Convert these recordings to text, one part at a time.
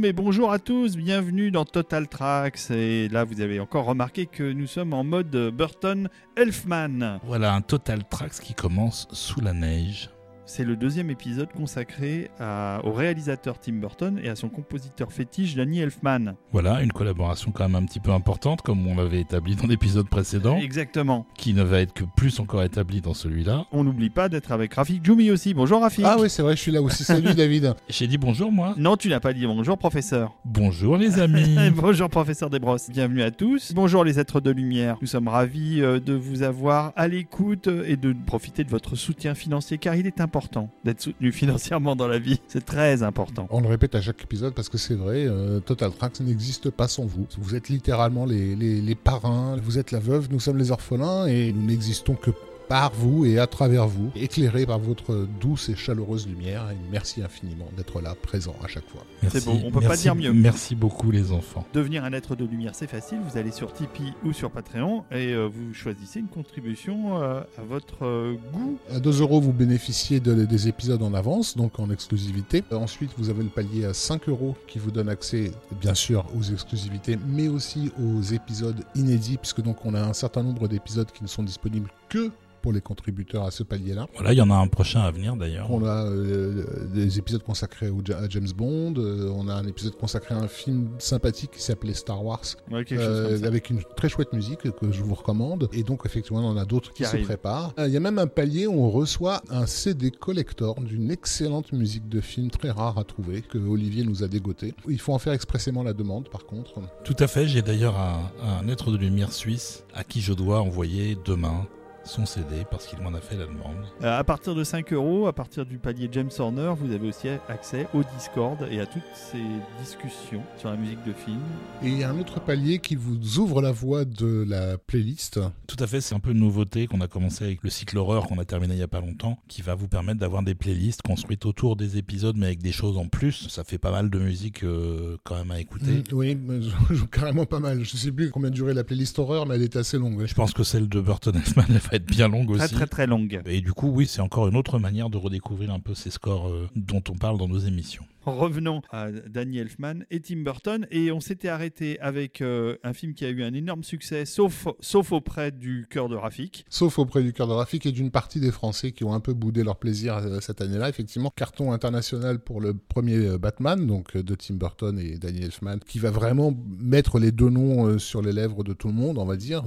Mais bonjour à tous, bienvenue dans Total Tracks. Et là, vous avez encore remarqué que nous sommes en mode Burton Elfman. Voilà un Total Tracks qui commence sous la neige. C'est le deuxième épisode consacré à- au réalisateur Tim Burton et à son compositeur fétiche Danny Elfman. Voilà, une collaboration quand même un petit peu importante, comme on l'avait établi dans l'épisode précédent, Exactement. qui ne va être que plus encore établi dans celui-là. On n'oublie pas d'être avec Rafik Djoumi aussi. Bonjour Rafik. Ah oui, c'est vrai, je suis là aussi. Salut David. J'ai dit bonjour moi. Non, tu n'as pas dit bonjour professeur. Bonjour les amis. Bonjour professeur Desbrosses, bienvenue à tous. Bonjour les êtres de lumière. Nous sommes ravis euh, de vous avoir à l'écoute euh, et de profiter de votre soutien financier car il est important d'être soutenu financièrement dans la vie. C'est très important. On le répète à chaque épisode parce que c'est vrai, euh, Total Tracks n'existe pas sans vous. Vous êtes littéralement les, les- les parrains, vous êtes la veuve, nous sommes les orphelins et nous n'existons que par vous et à travers vous, éclairés par votre douce et chaleureuse lumière. Et merci infiniment d'être là, présent à chaque fois. Merci, C'est beau, on peut pas merci- dire mieux. Merci beaucoup les enfants. Devenir un être de lumière, c'est facile. Vous allez sur Tipeee ou sur Patreon et euh, vous choisissez une contribution euh, à votre euh, goût. À 2 euros, vous bénéficiez de- des épisodes en avance, donc en exclusivité. Ensuite, vous avez le palier à 5 euros qui vous donne accès, bien sûr, aux exclusivités, mais aussi aux épisodes inédits, puisque donc on a un certain nombre d'épisodes qui ne sont disponibles que pour les contributeurs à ce palier-là. Voilà, il y en a un prochain à venir d'ailleurs. On a euh, des épisodes consacrés au, Ja- à James Bond, euh, on a un épisode consacré à un film sympathique qui s'appelait Star Wars, Ouais, euh, avec une très chouette musique que je vous recommande. Et donc, effectivement, on en a d'autres qui, Qui se préparent. Euh, Il y a même un palier où on reçoit un CD collector d'une excellente musique de film très rare à trouver, que Olivier nous a dégoté. Il faut en faire expressément la demande, par contre. Tout à fait, j'ai d'ailleurs un, un être de lumière suisse à qui je dois envoyer demain son CD parce qu'il m'en a fait la demande. Euh, à partir de 5 euros, à partir du palier James Horner, vous avez aussi accès au Discord et à toutes ces discussions sur la musique de film. Et il y a un autre palier qui vous ouvre la voie de la playlist. Tout à fait, c'est un peu une nouveauté qu'on a commencé avec le cycle horreur qu'on a terminé il y a pas longtemps, qui va vous permettre d'avoir des playlists construites autour des épisodes mais avec des choses en plus. Ça fait pas mal de musique euh, quand même à écouter. Mm, oui, carrément pas mal. Je sais plus combien durait la playlist horreur, mais elle était assez longue. Je pense que celle de Burton Elfman elle va être bien longue Très aussi. très très longue. Et du coup, oui, c'est encore une autre manière de redécouvrir un peu ces scores euh, dont on parle dans nos émissions. Revenons à Danny Elfman et Tim Burton et on s'était arrêté avec euh, un film qui a eu un énorme succès, sauf, auprès du cœur de Rafik. Sauf auprès du cœur de Rafik et d'une partie des Français qui ont un peu boudé leur plaisir euh, cette année-là. Effectivement, carton international pour le premier euh, Batman, donc de Tim Burton et Danny Elfman, qui va vraiment mettre les deux noms sur les lèvres de tout le monde, on va dire,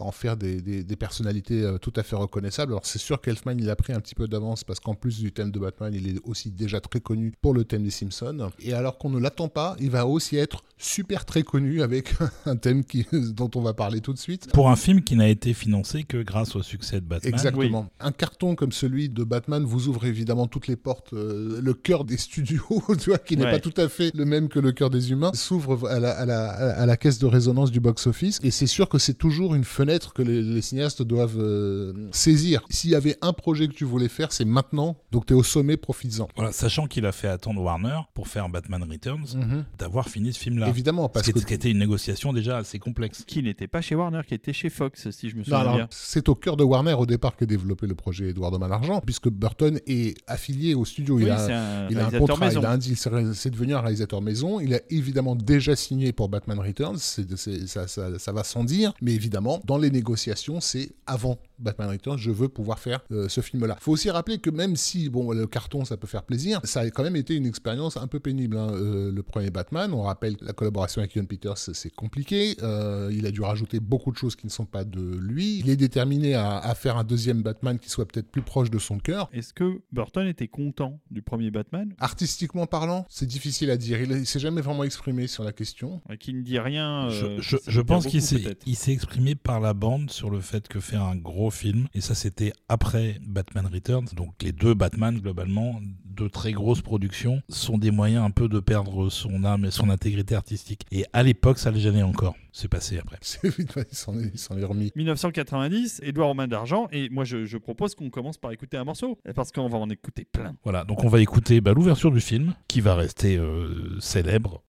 en faire des, personnalités tout à fait reconnaissables. Alors c'est sûr qu'Elfman, il a pris un petit peu d'avance parce qu'en plus du thème de Batman, il est aussi déjà très connu pour le thème des Simpsons. Et alors qu'on ne l'attend pas, il va aussi être super très connu avec un thème qui, dont on va parler tout de suite. Pour un film qui n'a été financé que grâce au succès de Batman. Exactement. Un carton comme celui de Batman vous ouvre évidemment toutes les portes. euh, le cœur des studios, tu vois, qui n'est Ouais. pas tout à fait le même que le cœur des humains, s'ouvre à la, à, la, à la caisse de résonance du box-office. Et c'est sûr que c'est toujours une fenêtre que les, les cinéastes doivent euh, saisir. S'il y avait un projet que tu voulais faire, c'est maintenant. Donc tu es au sommet, profites-en. Voilà, sachant qu'il a fait attendre Warner pour faire Batman Returns, d'avoir fini ce film-là. Évidemment, Ce parce que ce qui était une négociation déjà assez complexe. Qui n'était pas chez Warner, qui était chez Fox, si je me Non, souviens alors, bien. c'est au cœur de Warner au départ qu'est développé le projet Edward Man Argent, puisque Burton est affilié au studio. Oui, il a, un Il a un réalisateur contrat, maison. il a un deal, c'est devenu un réalisateur maison. Il a évidemment déjà signé pour Batman Returns, ça va sans dire. Mais évidemment, dans les négociations, c'est avant Batman Returns, je veux pouvoir faire euh, ce film-là. faut aussi rappeler que même si bon, le carton, ça peut faire plaisir, ça a quand même été une expérience un peu pénible. hein. Euh, le premier Batman, on rappelle la collaboration avec Ian Peters, c'est compliqué. Euh, il a dû rajouter beaucoup de choses qui ne sont pas de lui. Il est déterminé à, à faire un deuxième Batman qui soit peut-être plus proche de son cœur. Est-ce que Burton était content du premier Batman? Artistiquement parlant, c'est difficile à dire. Il, il s'est jamais vraiment exprimé sur la question. Euh, Qui ne dit rien Je, euh, je- je pense qu'il il s'est exprimé par la bande sur le fait que faire un gros film, et ça c'était après Batman Returns, donc les deux Batman globalement, deux très grosses productions, sont des moyens un peu de perdre son âme et son intégrité artistique. Et à l'époque, ça le gênait encore. C'est passé après. Il s'en est, remis. 1990, Édouard aux mains d'argent, et moi je, je propose qu'on commence par écouter un morceau, parce qu'on va en écouter plein. Voilà, donc on va écouter bah, l'ouverture du film, qui va rester euh, célèbre.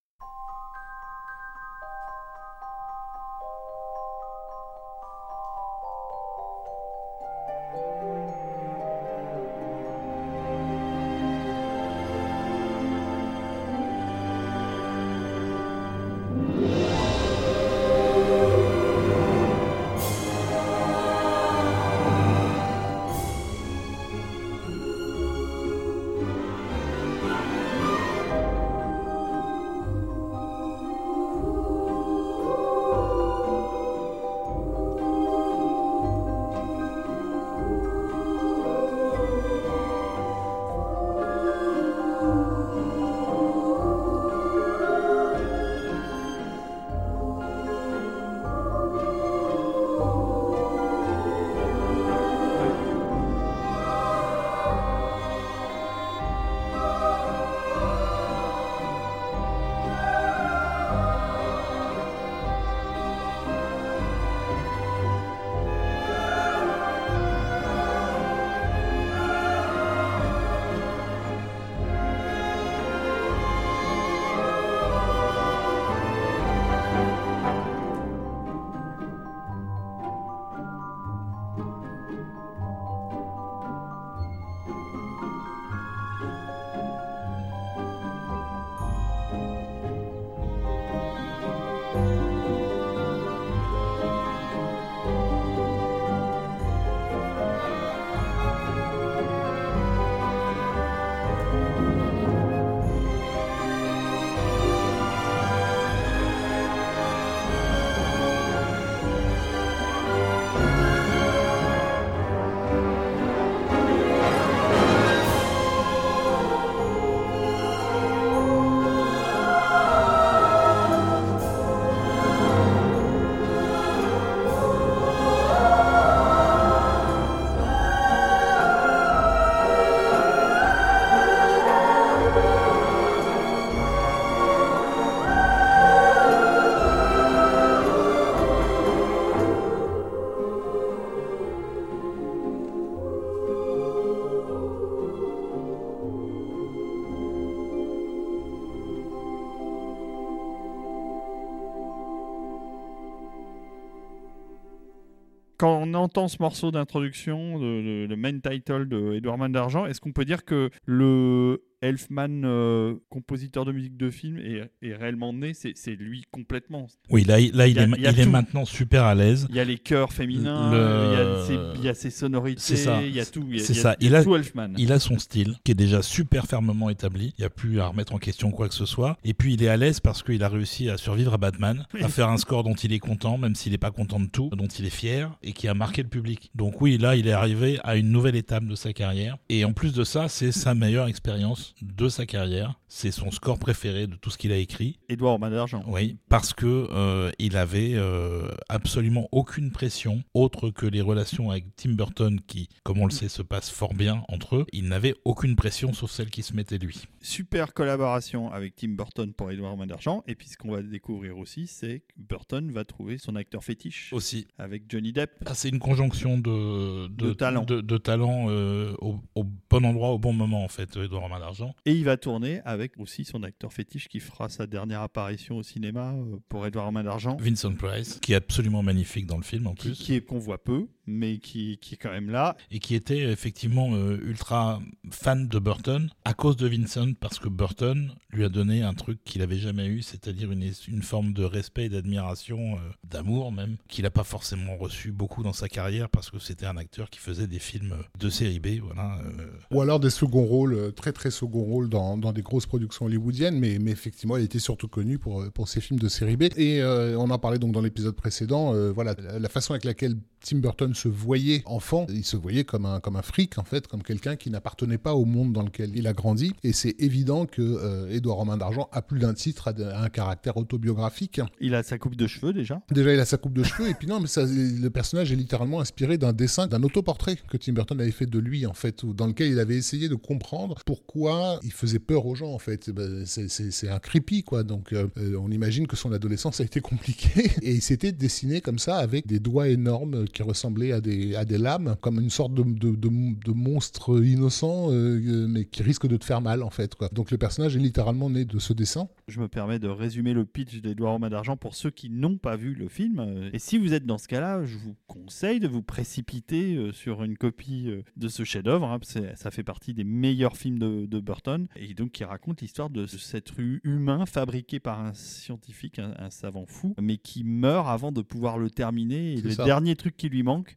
Ce morceau d'introduction, le, main title de Edouard Main d'Argent, est-ce qu'on peut dire que le Elfman, euh, compositeur de musique de film, est, est réellement né C'est lui complètement. Oui, là, il- là il, a- est, il maintenant super à l'aise. Il y a les chœurs féminins, Le- il, y a ses, il y a ses sonorités, ça. il y a tout. Il y a, C'est ça. il a a- tout Elfman. Il a son style qui est déjà super fermement établi. Il n'y a plus à remettre en question quoi que ce soit. Et puis il est à l'aise parce qu'il a réussi à survivre à Batman, Oui. à faire un score dont il est content, même s'il n'est pas content de tout, dont il est fier et qui a marqué le public. Donc oui, là, il est arrivé à une nouvelle étape de sa carrière. Et en plus de ça, c'est sa meilleure expérience de sa carrière. C'est son score préféré de tout ce qu'il a écrit. Edouard Main d'Argent. Oui, parce que euh, il avait euh, absolument aucune pression autre que les relations avec Tim Burton qui, comme on le sait, se passent fort bien entre eux. Il n'avait aucune pression sauf celle qui se mettait lui. Super collaboration avec Tim Burton pour Edouard Main d'Argent. Et puis ce qu'on va découvrir aussi, c'est que Burton va trouver son acteur fétiche Aussi. avec Johnny Depp. Ah, c'est une conjonction de, De talent. de, de talent, euh, au, au bon endroit au bon moment en fait, Edouard Romain d'Argent. Et il va tourner avec aussi son acteur fétiche qui fera sa dernière apparition au cinéma euh, pour Edouard Main d'Argent. Vincent Price, qui est absolument magnifique dans le film en Qui, plus. qui est qu'on voit peu, mais qui, qui est quand même là. et qui était effectivement euh, ultra fan de Burton à cause de Vincent parce que Burton lui a donné un truc qu'il avait jamais eu, c'est-à-dire une, une forme de respect et d'admiration, euh, d'amour même, qu'il n'a pas forcément reçu beaucoup dans sa carrière parce que c'était un acteur qui faisait des films de série B, voilà. euh, Ou alors des seconds rôles, euh, très très seconds rôles dans, dans des grosses productions hollywoodiennes, mais, mais effectivement, il était surtout connu pour, euh, pour ses films de série B. Et euh, on en parlait donc dans l'épisode précédent, euh, voilà, la, la façon avec laquelle Tim Burton se voyait enfant, il se voyait comme un, comme un fric en fait, comme quelqu'un qui n'appartenait pas au monde dans lequel il a grandi. Et c'est évident que euh, Édouard Romain d'Argent a plus d'un titre, a un caractère autobiographique. Il a sa coupe de cheveux déjà. Déjà, il a sa coupe de cheveux, et puis non, mais ça, le personnage est littéralement inspiré d'un dessin, d'un autoportrait que Tim Burton avait fait de lui, en fait, dans lequel il avait essayé de comprendre pourquoi il faisait peur aux gens, en fait. C'est- c'est un creepy, quoi. Donc, euh, euh, on imagine que son adolescence a été compliquée, et il s'était dessiné comme ça, avec des doigts énormes qui ressemblaient à des, à des lames, comme une sorte de, de, de, de monstre innocent, euh, euh, mais qui risque de te faire mal, en fait, quoi. Donc, le personnage est littéralement né de ce dessin. Je me permets de résumer le pitch d'Edouard Romain d'Argent pour ceux qui n'ont pas vu le film. Euh, Et si vous êtes dans ce cas-là, je vous conseille de vous précipiter sur une copie de ce chef-d'œuvre. hein, ça fait partie des meilleurs films de, de Burton. Et donc, qui raconte l'histoire de cet hu- humain fabriqué par un scientifique, un, un savant fou, mais qui meurt avant de pouvoir le terminer. Et le ça. dernier truc qui lui manque,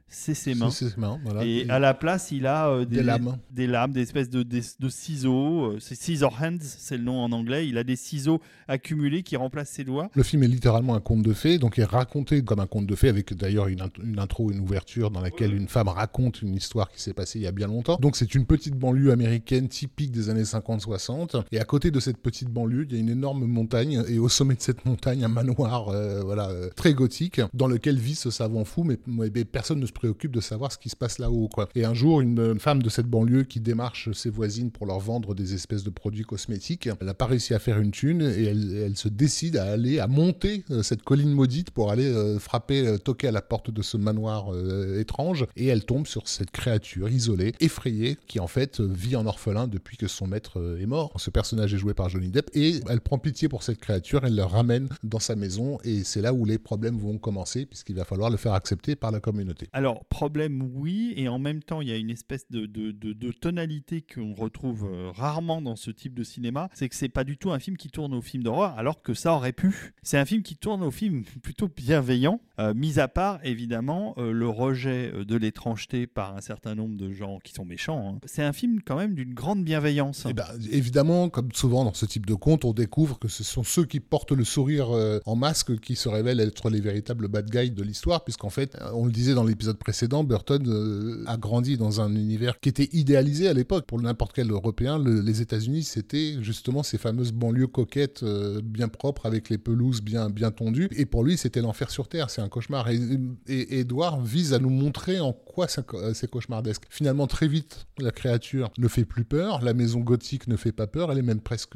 c'est ses mains. C'est ses mains, voilà. Et à la place, il a euh, des, Des lames. des lames, des espèces de, des- de ciseaux. euh, c'est scissor hands, c'est le nom en anglais. Il a des ciseaux accumulés qui remplacent ses doigts. Le film est littéralement un conte de fées, donc il est raconté comme un conte de fées, avec d'ailleurs une, une intro, une ouverture dans laquelle une femme raconte une histoire qui s'est passée il y a bien longtemps. Donc c'est une petite banlieue américaine typique des années 50-60. Et à côté de cette petite banlieue, il y a une énorme montagne, et au sommet de cette montagne, un manoir euh, voilà, euh, très gothique, dans lequel vit ce savant fou, mais, mais personne ne se préoccupe de savoir ce qui se passe là-haut. quoi. Et un jour, une, une femme de cette banlieue qui démarche ses voisines pour leur vendre des espèces de produits cosmétiques, elle n'a pas réussi à faire une thune, et elle, se décide à aller, à monter euh, cette colline maudite pour aller euh, frapper, euh, toquer à la porte de ce manoir euh, étrange, et elle tombe sur cette créature isolée, effrayée, qui en fait euh, vit en orphelin depuis que son maître euh, est mort. Ce personnage est joué par Johnny Depp, et elle prend pitié pour cette créature, elle le ramène dans sa maison, et c'est là où les problèmes vont commencer, puisqu'il va falloir le faire accepter par la communauté. Alors, problème, oui, et en même temps, il y a une espèce de, de, de- de tonalité qu'on retrouve euh, rarement dans ce type de cinéma. C'est que c'est pas du tout un film qui tourne au film d'horreur, alors que ça aurait pu. C'est un film qui tourne au film plutôt bienveillant, euh, mis à part, évidemment, euh, le rejet de l'étrangeté par un certain nombre de gens qui sont méchants. hein. C'est un film quand même d'une grande bienveillance. Eh ben, évidemment, comme souvent dans ce type de conte, on découvre que ce sont ceux qui portent le sourire en masque qui se révèlent être les véritables bad guys de l'histoire, puisqu'en fait, on le disait dans l'épisode précédent, Burton euh, a grandi dans un univers qui était idéalisé à l'époque. Pour n'importe quel Européen, le- les États-Unis, c'était justement ces fameuses banlieues coquettes, euh, bien propres, avec les pelouses bien, bien tondues. Et pour lui, c'était l'enfer sur Terre, c'est un cauchemar. Et, et Edouard vise à nous montrer en quoi euh, c'est cauchemardesque. Finalement, très vite, la créature ne fait plus peur, la maison gothique ne fait pas peur, elle est même presque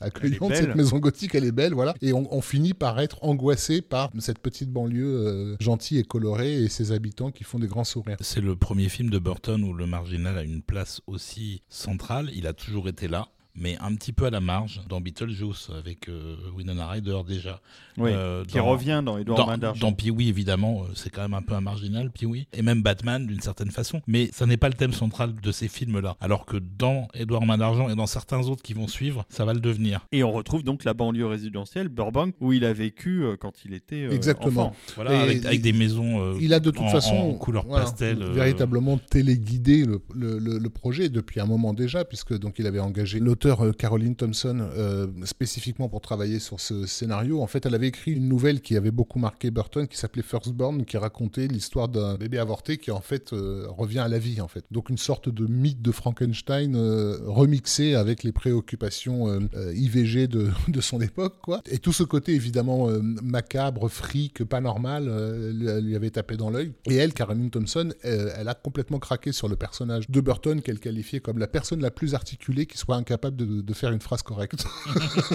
accueillante, cette maison gothique, elle est belle, voilà. Et on, on finit par être angoissé par cette petite banlieue euh, gentille et colorée et ses habitants qui font des grands sourires. C'est le premier film de Burton où le marginal a une place aussi centrale. Il a toujours été là. Mais un petit peu à la marge dans Beetlejuice avec euh, Winona Ryder déjà. Oui, Euh, qui dans- revient dans Edouard Dans, Main d'Argent. dans Pee-Wee, évidemment, euh, c'est quand même un peu un marginal, Pee-Wee. Et même Batman, d'une certaine façon. Mais ça n'est pas le thème central de ces films-là. Alors que dans Edouard Main d'Argent et dans certains autres qui vont suivre, ça va le devenir. Et on retrouve donc la banlieue résidentielle, Burbank, où il a vécu euh, quand il était euh, Exactement. enfant. Voilà, avec, avec des maisons. euh, Il a de toute en- façon en couleur voilà, pastel, euh, véritablement téléguidé le, le- le- le projet depuis un moment déjà, puisque donc il avait engagé l'auteur euh, Caroline Thompson euh, spécifiquement pour travailler sur ce scénario. En fait, elle avait écrit une nouvelle qui avait beaucoup marqué Burton, qui s'appelait Firstborn, qui racontait l'histoire d'un bébé avorté qui en fait euh, revient à la vie en fait. Donc une sorte de mythe de Frankenstein remixé avec les préoccupations IVG de, son époque, quoi. Et tout ce côté évidemment macabre, fric, pas normal, lui, avait tapé dans l'œil. Et elle, Caroline Thompson, elle a complètement craqué sur le personnage de Burton qu'elle qualifiait comme la personne la plus articulée qui soit incapable de, de faire une phrase correcte.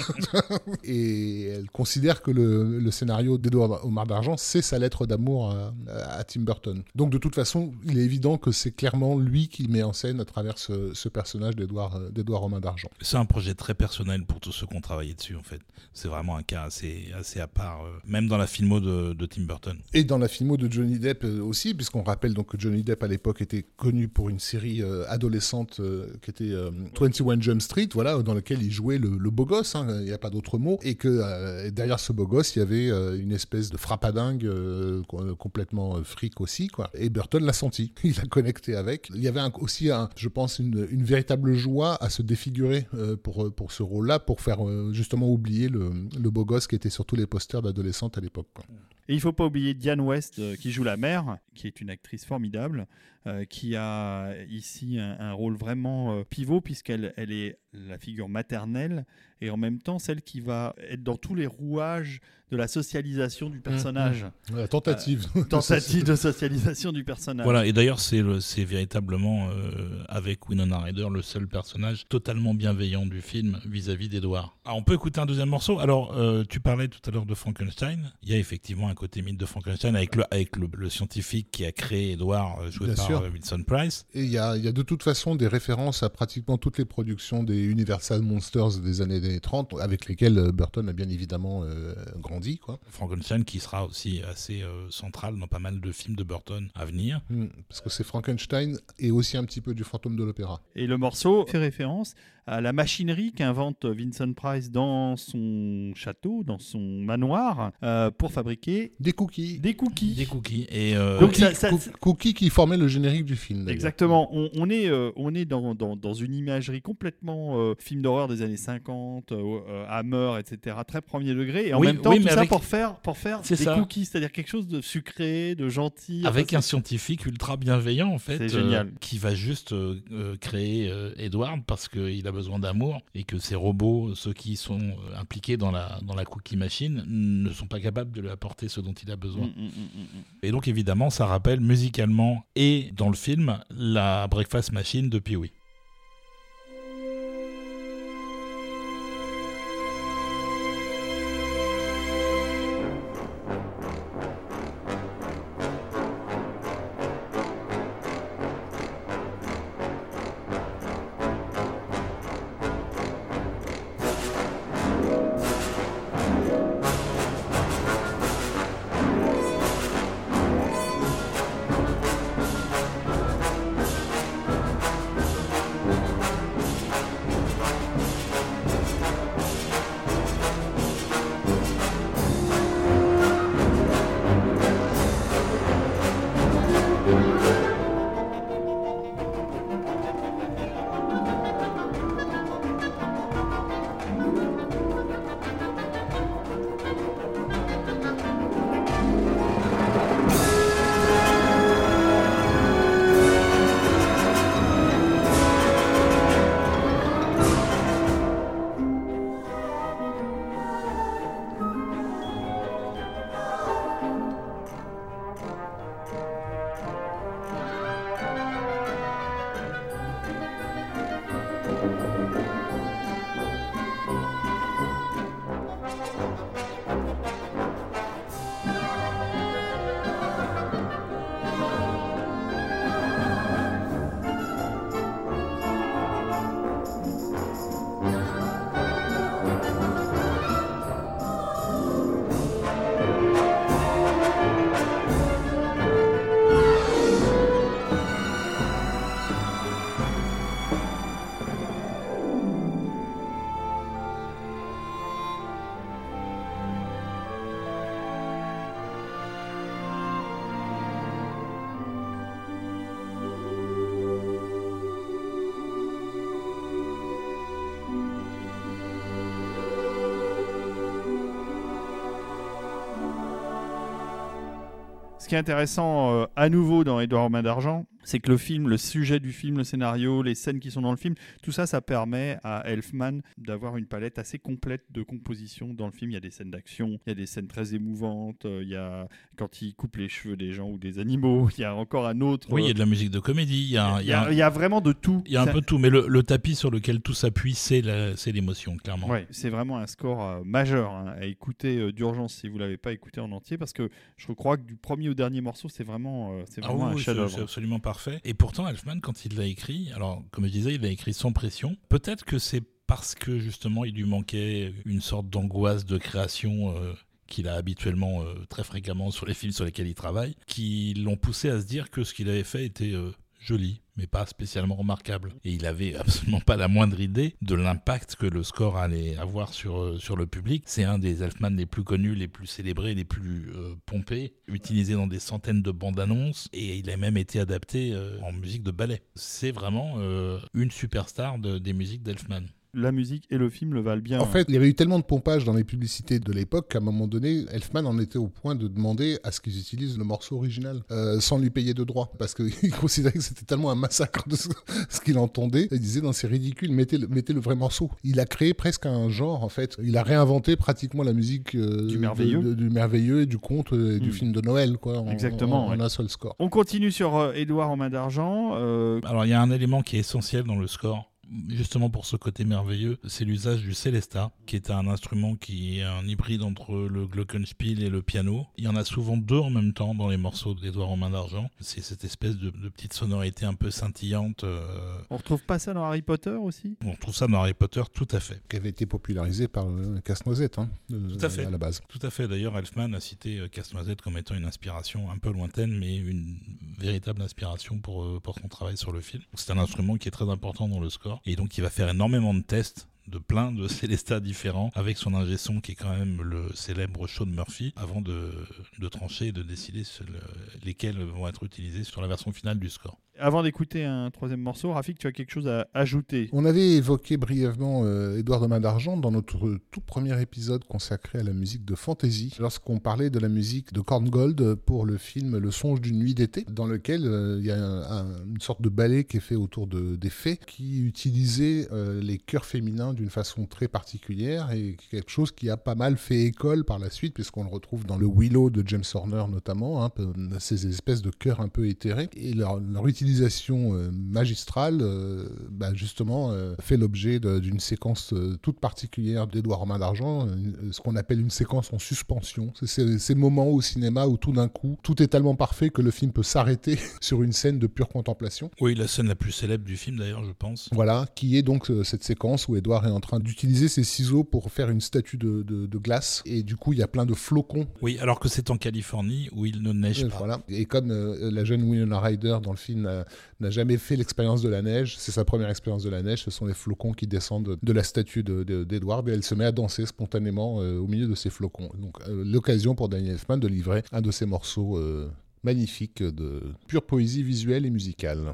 et elle considère que le, le scénario d'Edouard Omar d'Argent, c'est sa lettre d'amour à, à Tim Burton. Donc de toute façon, il est évident que c'est clairement lui qui met en scène à travers ce, ce personnage d'Edouard Romain d'Argent. C'est un projet très personnel pour tous ceux qui ont travaillé dessus, en fait. C'est vraiment un cas assez, assez à part, euh, même dans la filmo de, de Tim Burton. Et dans la filmo de Johnny Depp euh, aussi, puisqu'on rappelle donc que Johnny Depp à l'époque était connu pour une série euh, adolescente euh, qui était euh, 21 Jump Street, voilà, dans laquelle il jouait le, beau gosse, hein, il n'y a pas d'autre mot, et que euh, derrière ce beau gosse, il y avait euh, une espèce de frappadingue euh, co- complètement euh, fric aussi, quoi. Et Burton l'a senti, il a connecté avec. Il y avait aussi, un, je pense, une, véritable joie à se défigurer pour, pour ce rôle-là, pour faire justement oublier le, beau gosse qui était sur tous les posters d'adolescentes à l'époque. Et il faut pas oublier Diane West qui joue la mère, qui est une actrice formidable, euh, qui a ici un, un rôle vraiment euh, pivot puisqu'elle elle est la figure maternelle et en même temps celle qui va être dans tous les rouages de la socialisation du personnage. La tentative. Tentative de socialisation du personnage. Voilà, et d'ailleurs, c'est le- c'est véritablement, euh, avec Winona Ryder, le seul personnage totalement bienveillant du film vis-à-vis d'Edouard. Ah, on peut écouter un deuxième morceau. Alors, euh, tu parlais tout à l'heure de Frankenstein. Il y a effectivement un côté mythe de Frankenstein avec le, avec le, le scientifique qui a créé Edouard, euh, joué Bien par sûr. Vincent Price. Et il y a, il y a de toute façon des références à pratiquement toutes les productions des Universal Monsters des années 30, avec lesquelles euh, Burton a bien évidemment euh, grandi. Quoi. Frankenstein qui sera aussi assez euh, central dans pas mal de films de Burton à venir. Hmm, Parce que c'est Frankenstein et aussi un petit peu du fantôme de l'opéra. Et le morceau fait référence à la machinerie qu'invente Vincent Price dans son château, dans son manoir, euh, pour fabriquer Des cookies. des cookies. Des cookies. Et euh, Donc Cookies, ça- ça- coo- cookies qui formaient le générique du film. d'ailleurs. Exactement. On, on est, euh, on est dans, dans, dans une imagerie complètement euh, film d'horreur des années 50, euh, euh, Hammer, etc. Très premier degré. Et en Oui, même temps, oui, tout mais ça avec- pour faire, pour faire des ça. cookies, c'est-à-dire quelque chose de sucré, de gentil. avec un scientifique ultra bienveillant, en fait. C'est euh, génial. qui va juste euh, euh, créer euh, Edward parce qu'il a besoin d'amour et que ces robots, ceux qui sont euh, impliqués dans la, dans la cookie machine, ne sont pas capables de lui apporter ce dont il a besoin. Mm, mm, mm. Et donc, évidemment, ça rappelle musicalement et dans le film la Breakfast Machine de Pee-wee. Qui est intéressant euh, à nouveau dans Edouard aux mains d'argent, c'est que le film, le sujet du film, le scénario, les scènes qui sont dans le film, tout ça, ça permet à Elfman d'avoir une palette assez complète de composition dans le film. Il y a des scènes d'action, il y a des scènes très émouvantes, euh, il y a quand il coupe les cheveux des gens ou des animaux, il y a encore un autre. Oui, il y a de la musique de comédie, il y a, il y a, il y a vraiment de tout. Il y a un peu de tout, mais le, le tapis sur lequel tout s'appuie, c'est l'émotion, clairement. Ouais, c'est vraiment un score euh, majeur hein, à écouter euh, d'urgence si vous l'avez pas écouté en entier parce que je crois que du premier au dernier morceau c'est vraiment, euh, c'est Ah vraiment oui, un oui, c'est c'est chef-d'œuvre. absolument parfait. Et pourtant, Elfman, quand il l'a écrit, alors comme je disais, il l'a écrit sans pression. Peut-être que c'est parce que justement, il lui manquait une sorte d'angoisse de création. euh, qu'il a habituellement euh, très fréquemment sur les films sur lesquels il travaille, qui l'ont poussé à se dire que ce qu'il avait fait était euh, joli, mais pas spécialement remarquable. Et il avait absolument pas la moindre idée de l'impact que le score allait avoir sur, euh, sur le public. C'est un des Elfman les plus connus, les plus célébrés, les plus euh, pompés, utilisé dans des centaines de bandes annonces, et il a même été adapté euh, en musique de ballet. C'est vraiment une superstar de- des musiques d'Elfman. La musique et le film le valent bien. En fait, il y avait eu tellement de pompage dans les publicités de l'époque qu'à un moment donné, Elfman en était au point de demander à ce qu'ils utilisent le morceau original euh, sans lui payer de droits. Parce qu'il considérait que c'était tellement un massacre de ce, ce qu'il entendait. Il disait, non, c'est ridicule, mettez le, mettez le vrai morceau. Il a créé presque un genre, en fait. Il a réinventé pratiquement la musique euh, Du merveilleux. de- du merveilleux et du conte euh, et du Mm. film de Noël, quoi. en- Exactement, En, en ouais. un seul score. On continue sur euh, Édouard en main d'argent. euh, Alors il y a un élément qui est essentiel dans le score. Justement pour ce côté merveilleux, c'est l'usage du Celesta, qui est un instrument qui est un hybride entre le glockenspiel et le piano. Il y en a souvent deux en même temps dans les morceaux d'Edouard en main d'argent. C'est cette espèce de, de petite sonorité un peu scintillante. euh, on retrouve pas ça dans Harry Potter aussi? On trouve ça dans Harry Potter tout à fait. Qui avait été popularisé par euh, Casse-Noisette, hein, euh, Tout à fait. à la base. Tout à fait. D'ailleurs, Elfman a cité euh, Casse-Noisette comme étant une inspiration un peu lointaine, mais une véritable inspiration pour, euh, pour son travail sur le film. C'est un instrument qui est très important dans le score. Et donc, il va faire énormément de tests de plein de Célestas différents avec son ingé son qui est quand même le célèbre Sean Murphy avant de, de trancher et de décider le- lesquels vont être utilisés sur la version finale du score. Avant d'écouter un troisième morceau, Rafik, tu as quelque chose à ajouter? On avait évoqué brièvement euh, Édouard de Main d'Argent dans notre tout premier épisode consacré à la musique de fantasy, lorsqu'on parlait de la musique de Korngold pour le film Le songe d'une nuit d'été, dans lequel euh, il y a un- un- une sorte de ballet qui est fait autour de, des fées, qui utilisait euh, les chœurs féminins d'une façon très particulière et quelque chose qui a pas mal fait école par la suite, puisqu'on le retrouve dans le Willow de James Horner notamment, hein, ces espèces de chœurs un peu éthérés. Et leur, leur utilisation euh, magistrale, euh, bah, justement, euh, fait l'objet d'une séquence toute particulière d'Edouard Romain d'Argent, ce qu'on appelle une séquence en suspension. C'est ces, moments au cinéma où tout d'un coup, tout est tellement parfait que le film peut s'arrêter sur une scène de pure contemplation. Oui, la scène la plus célèbre du film d'ailleurs, je pense. Voilà, qui est donc cette séquence où Edouard est en train d'utiliser ses ciseaux pour faire une statue de, de- de glace. Et du coup, il y a plein de flocons. Oui, alors que c'est en Californie où il ne neige Euh, pas. voilà. Et comme euh, la jeune Winona Ryder dans le film n'a- n'a jamais fait l'expérience de la neige, c'est sa première expérience de la neige, ce sont les flocons qui descendent de la statue de- de- d'Edward et elle se met à danser spontanément euh, au milieu de ces flocons. Donc l'occasion pour Daniel Elfman de livrer un de ses morceaux magnifiques de pure poésie visuelle et musicale.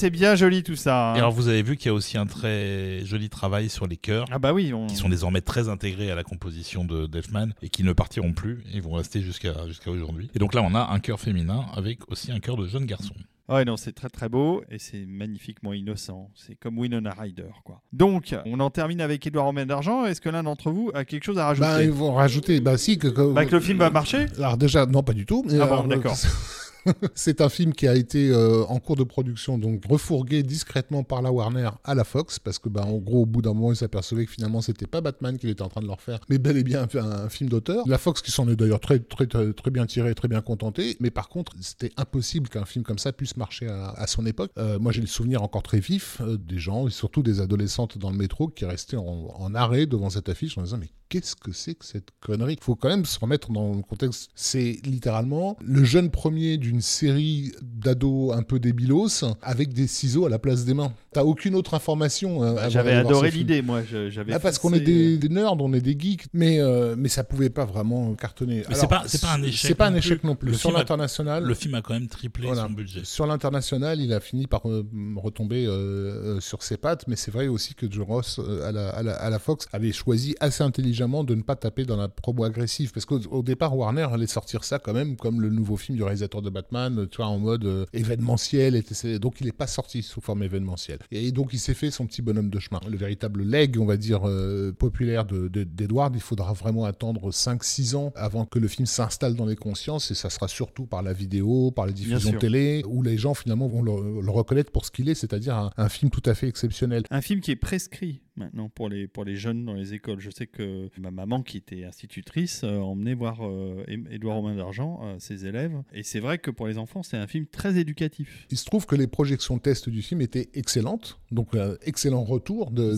C'est bien joli tout ça. hein. Et alors vous avez vu qu'il y a aussi un très joli travail sur les chœurs. Ah bah oui, on... qui sont désormais très intégrés à la composition de Deathman et qui ne partiront plus, ils vont rester jusqu'à jusqu'à aujourd'hui. Et donc là, on a un chœur féminin avec aussi un chœur de jeune garçon. Ouais, non, c'est très très beau et c'est magnifiquement innocent. C'est comme Winona Ryder, quoi. Donc, on en termine avec Édouard Romain d'Argent. Est-ce que l'un d'entre vous a quelque chose à rajouter? Bah, ils vont rajouter. Bah, si, que. que- Bah, que le film va marcher Alors, déjà, non, pas du tout. mais Ah bon, alors, d'accord. C'est un film qui a été euh, en cours de production, donc refourgué discrètement par la Warner à la Fox, parce que, bah, en gros, au bout d'un moment, ils s'apercevaient que finalement, c'était pas Batman qu'il était en train de leur faire, mais bel et bien un, film d'auteur. La Fox, qui s'en est d'ailleurs très, très, très, bien tiré, très bien contenté, mais par contre, c'était impossible qu'un film comme ça puisse marcher à, à son époque. Euh, moi, j'ai le souvenir encore très vif euh, des gens, et surtout des adolescentes dans le métro, qui restaient en, en arrêt devant cette affiche en disant, mais qu'est-ce que c'est que cette connerie? Il faut quand même se remettre dans le contexte. C'est littéralement le jeune premier d'une série d'ados un peu débilos avec des ciseaux à la place des mains. T'as aucune autre information. euh, avant J'avais adoré l'idée, moi. J'avais Ah, parce qu'on est des, des nerds, on est des geeks, mais, euh, mais ça pouvait pas vraiment cartonner. Mais c'est pas- c'est pas un échec C'est pas un non échec plus. non plus. Le Sur l'international, Le film a quand même triplé Voilà. son budget. sur l'international, il a fini par euh, retomber euh, euh, sur ses pattes, mais c'est vrai aussi que Joe Ross, euh, à, la, à la- à la Fox, avait choisi assez intelligemment de ne pas taper dans la promo agressive, parce qu'au au départ, Warner allait sortir ça quand même comme le nouveau film du réalisateur de Batman, euh, tu vois, en mode euh, événementiel, et donc il n'est pas sorti sous forme événementielle. Et donc il s'est fait son petit bonhomme de chemin. Le véritable leg, on va dire, euh, populaire de- de- d'Edward, il faudra vraiment attendre 5-6 ans avant que le film s'installe dans les consciences, et ça sera surtout par la vidéo, par les diffusions télé, où les gens finalement vont le, le reconnaître pour ce qu'il est, c'est-à-dire un, un film tout à fait exceptionnel. Un film qui est prescrit maintenant pour les, pour les jeunes dans les écoles. Je sais que ma maman, qui était institutrice, euh, emmenait voir euh, Édouard Romain d'Argent, euh, ses élèves. Et c'est vrai que pour les enfants, c'est un film très éducatif. Il se trouve que les projections test du film étaient excellentes, donc excellent retour de,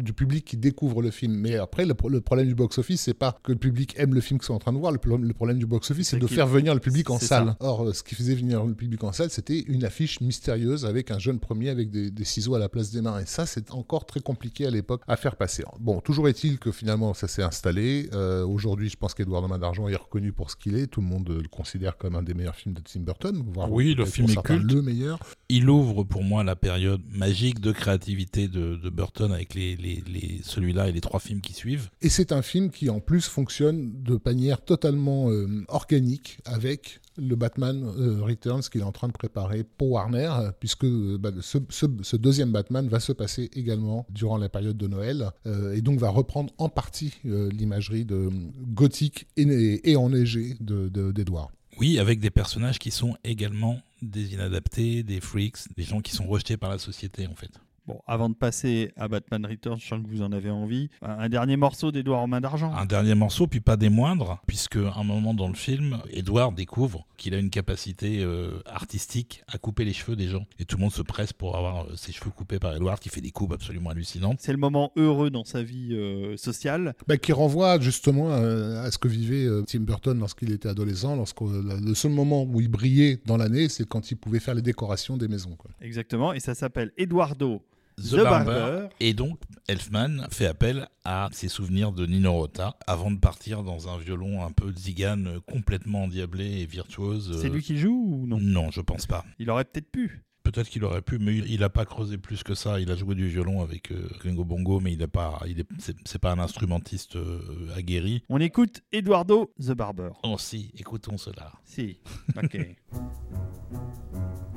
du public qui découvre le film. Mais après, le, pro- le problème du box-office, c'est pas que le public aime le film qu'ils sont en train de voir. Le, pro- le problème du box-office, c'est de faire venir le public en salle. ça. Or, ce qui faisait venir le public en salle, c'était une affiche mystérieuse avec un jeune premier avec des, des ciseaux à la place des mains. Et ça, c'est encore très compliqué à l'époque à faire passer. Bon, toujours est-il que finalement, ça s'est installé. Euh, Aujourd'hui, je pense qu'Edouard Main d'Argent est reconnu pour ce qu'il est. Tout le monde le considère comme un des meilleurs films de Tim Burton. voire Oui, le film est culte. Le meilleur. Il ouvre pour moi la période magique de créativité de, de Burton avec les, les, les- celui-là et les trois films qui suivent. Et c'est un film qui en plus fonctionne de manière totalement euh, organique avec le Batman euh, Returns qu'il est en train de préparer pour Warner, euh, puisque euh, bah, ce, deuxième Batman va se passer également durant la période de Noël, et donc va reprendre en partie l'imagerie de gothique et, enneigée de- de- d'Edward. Oui, avec des personnages qui sont également des inadaptés, des freaks, des gens qui sont rejetés par la société en fait. Bon, avant de passer à Batman Returns, je sens que vous en avez envie. Un, dernier morceau d'Édouard Romain d'Argent. Un dernier morceau, puis pas des moindres, puisque à un moment dans le film, Edward découvre qu'il a une capacité euh, artistique à couper les cheveux des gens. Et tout le monde se presse pour avoir euh, ses cheveux coupés par Edward, qui fait des coupes absolument hallucinantes. C'est le moment heureux dans sa vie euh, sociale. Bah, qui renvoie justement euh, à ce que vivait euh, Tim Burton lorsqu'il était adolescent, lorsque euh, le seul moment où il brillait dans l'année, c'est quand il pouvait faire les décorations des maisons. quoi. Exactement. Et ça s'appelle Eduardo The, The Barber. Barber. Et donc, Elfman fait appel à ses souvenirs de Nino Rota avant de partir dans un violon un peu zigane, complètement endiablé et virtuose. C'est lui qui joue ou non? Non, je pense pas. Il aurait peut-être pu. Peut-être qu'il aurait pu, mais il n'a pas creusé plus que ça. Il a joué du violon avec euh, Ringo Bongo, mais il est pas, il est, c'est, c'est pas un instrumentiste euh, aguerri. On écoute Eduardo The Barber. Oh si, écoutons cela. Si. Ok.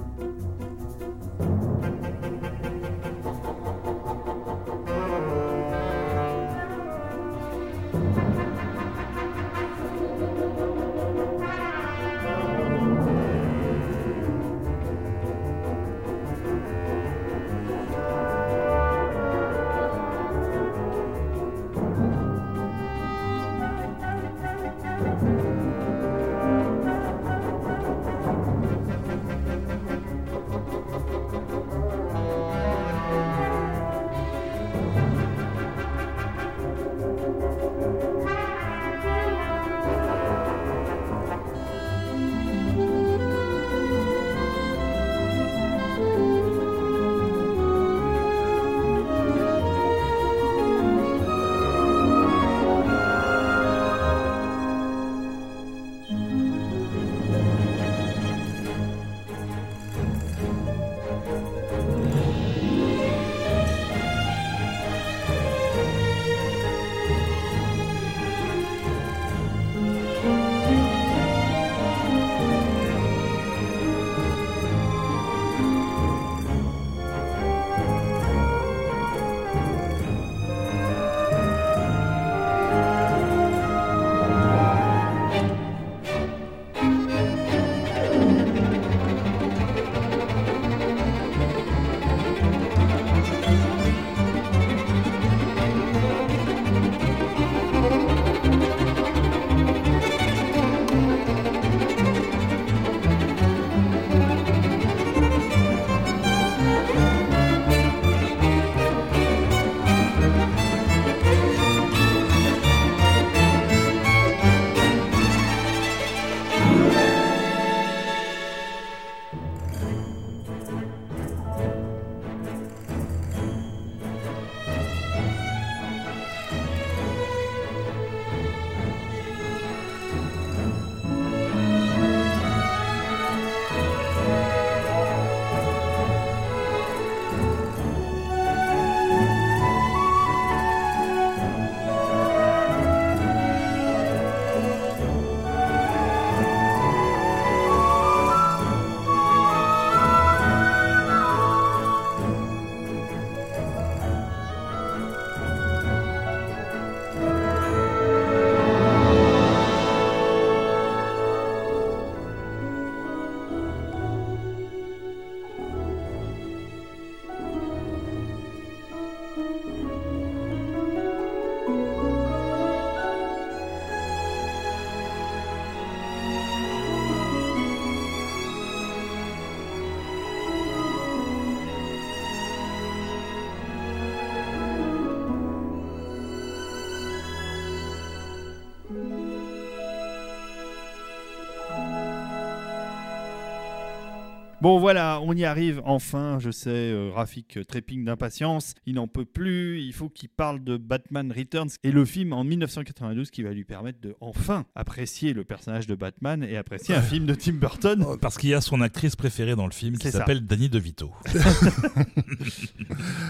Bon voilà, on y arrive enfin. Je sais, euh, Rafik trépigne d'impatience. Il n'en peut plus. Il faut qu'il parle de Batman Returns et le film en 1992 qui va lui permettre de enfin apprécier le personnage de Batman et apprécier un film de Tim Burton. Parce qu'il y a son actrice préférée dans le film qui s'appelle Danny DeVito.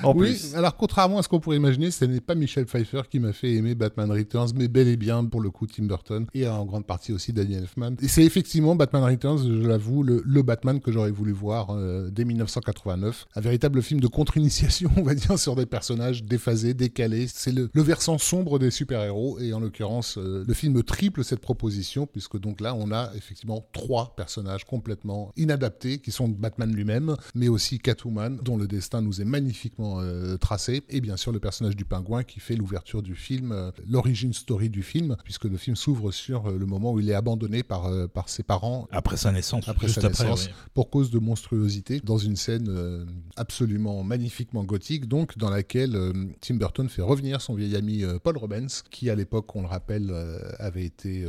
En oui, plus. alors contrairement à ce qu'on pourrait imaginer, ce n'est pas Michel Pfeiffer qui m'a fait aimer Batman Returns, mais bel et bien pour le coup Tim Burton et en grande partie aussi Daniel Elfman. Et c'est effectivement Batman Returns, je l'avoue, le, le Batman que j'aurais voulu voir euh, dès 1989. Un véritable film de contre-initiation, on va dire, sur des personnages déphasés, décalés. C'est le, le versant sombre des super-héros et en l'occurrence, euh, le film triple cette proposition puisque donc là, on a effectivement trois personnages complètement inadaptés qui sont Batman lui-même, mais aussi Catwoman dont le destin nous est magnifiquement euh, tracé et bien sûr le personnage du pingouin qui fait l'ouverture du film, l'origine story du film puisque le film s'ouvre sur le moment où il est abandonné par, par ses parents Après sa naissance. Après juste sa après, naissance. oui. pour cause de monstruosité dans une scène euh, absolument magnifiquement gothique donc dans laquelle euh, Tim Burton fait revenir son vieil ami euh, Paul Rubens qui à l'époque on le rappelle avait été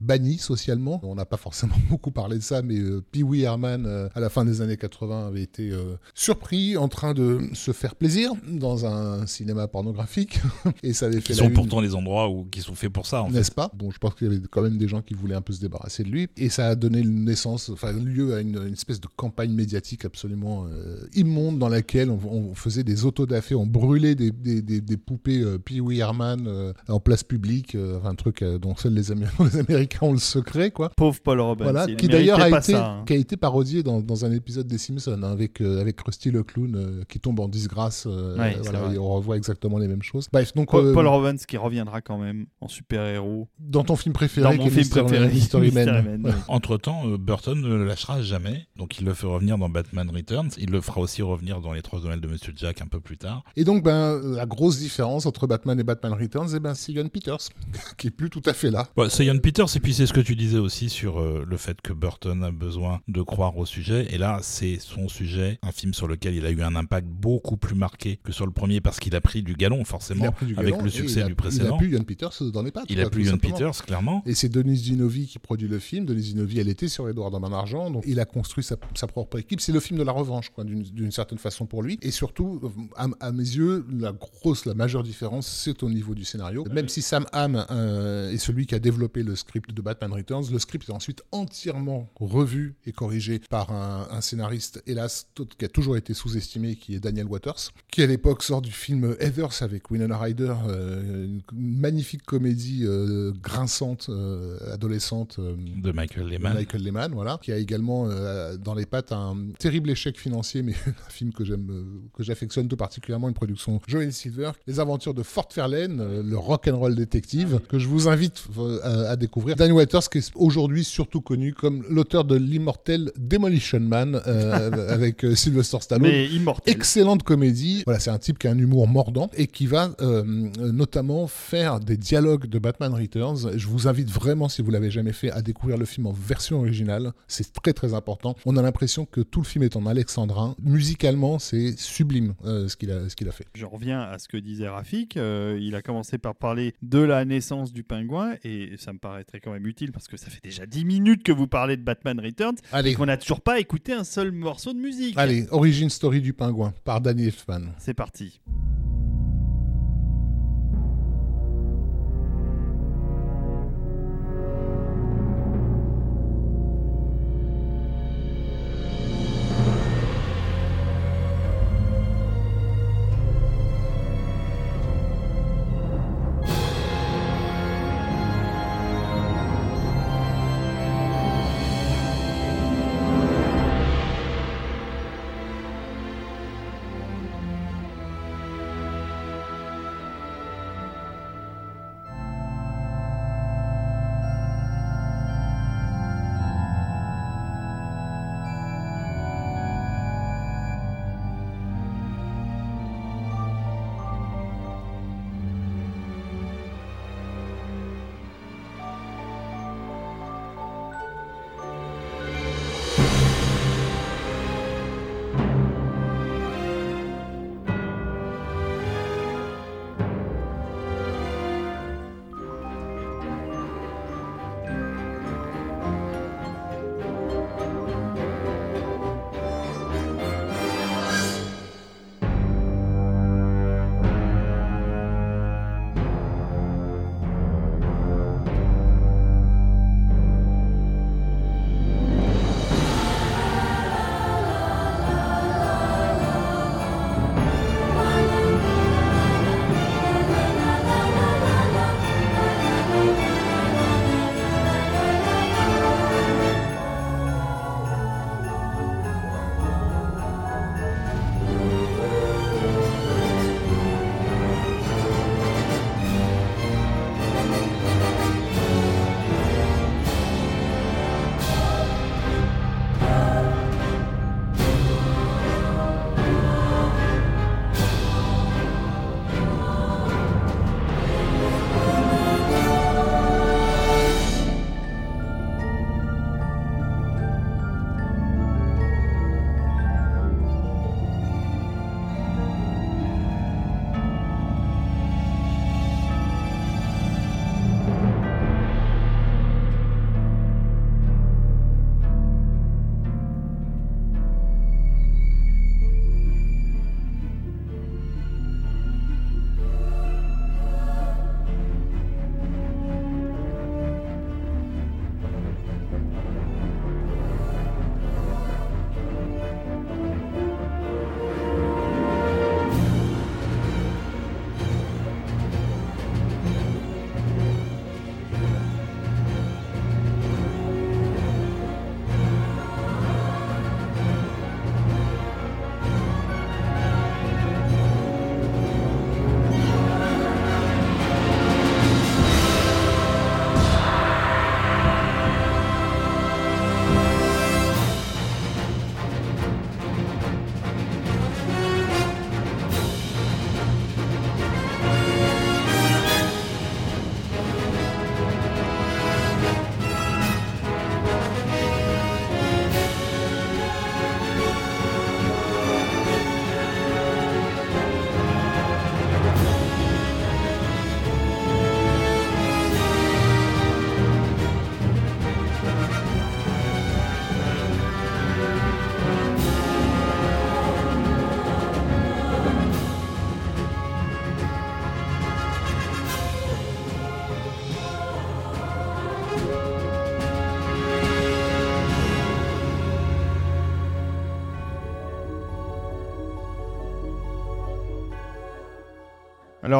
banni socialement. On n'a pas forcément beaucoup parlé de ça, mais euh, Pee Wee Herman, euh, à la fin des années 80, avait été euh, surpris en train de se faire plaisir dans un cinéma pornographique. Et ça avait fait Qui la sont une pourtant les endroits où, qui sont faits pour ça, en fait. n'est-ce pas? Bon, je pense qu'il y avait quand même des gens qui voulaient un peu se débarrasser de lui. Et ça a donné naissance, enfin, lieu à une, une espèce de campagne médiatique absolument euh, immonde dans laquelle on, on faisait des autodafés, on brûlait des, des, des, des poupées euh, Pee Wee Herman euh, en place publique, euh, enfin, un truc dont seuls les, les Américains ont le secret, quoi. Pauvre Paul Rubens. Voilà, il qui d'ailleurs a été, ça, hein. qui a été parodié dans, dans un épisode des Simpsons hein, avec, euh, avec Krusty le clown euh, qui tombe en disgrâce. euh, Ouais, voilà, et on revoit exactement les mêmes choses. Bref, donc Paul, euh, Paul Rubens qui reviendra quand même en super-héros. dans ton film préféré, Dans qui mon est film Mystery- préféré, Mystery Man. Entre-temps, euh, Burton ne le lâchera jamais, donc il le fait revenir dans Batman Returns. Il le fera aussi revenir dans Les Trois Noëls de Monsieur Jack un peu plus tard. Et donc, ben, la grosse différence entre Batman et Batman Returns, eh ben, c'est Ian Peters, qui est plus tout à fait là. Bon, c'est Ian Peters, et puis c'est ce que tu disais aussi sur euh, le fait que Burton a besoin de croire au sujet. Et là, c'est son sujet, un film sur lequel il a eu un impact beaucoup plus marqué que sur le premier, parce qu'il a pris du galon, forcément, avec le succès a- du précédent. Il a plus Ian Peters dans les pattes. Il a plus Ian. Peters, clairement. Et c'est Denise Dinovi qui produit le film. Denise Dinovi, elle était sur Edouard dans Argent, donc il a construit sa, sa propre équipe. C'est le film de la revanche, quoi, d'une d'une certaine façon pour lui. Et surtout, à, à mes yeux, la grosse, la majeure différence, c'est au niveau du scénario. Même si Sam Hamm euh, est celui qui a développé le script de Batman Returns, le script est ensuite entièrement revu et corrigé par un, un scénariste, hélas, qui a toujours été sous-estimé, qui est Daniel Waters, qui à l'époque sort du film Heathers avec Winona Ryder, euh, une magnifique comédie euh, grinçante, euh, adolescente. De Michael Lehman. Michael Lehman, voilà, qui a également dans les pattes un terrible échec financier, mais un film que j'aime, que j'affectionne tout particulièrement, une production Joel Silver, Les Aventures de Fort Fairlane, le rock and roll détective, que je vous invite à, à découvrir. Dan Waters, qui est aujourd'hui surtout connu comme l'auteur de l'immortel Demolition Man euh, avec euh, Sylvester Stallone. Mais immortel. Excellente comédie. Voilà, c'est un type qui a un humour mordant et qui va euh, notamment faire des dialogues de Batman Returns. Je vous invite vraiment, si vous l'avez jamais fait, à découvrir le film en version originale. C'est très très important. On a l'impression que tout le film est en alexandrin. Musicalement, c'est sublime euh, ce qu'il a, ce qu'il a fait. Je reviens à ce que disait Rafik. il a commencé par parler de la naissance du pingouin et ça me paraîtrait quand même utile parce que ça fait déjà 10 minutes que vous parlez de Batman Returns et qu'on n'a toujours pas écouté un seul morceau de musique. allez, Origin Story du pingouin par Danny Elfman. C'est parti.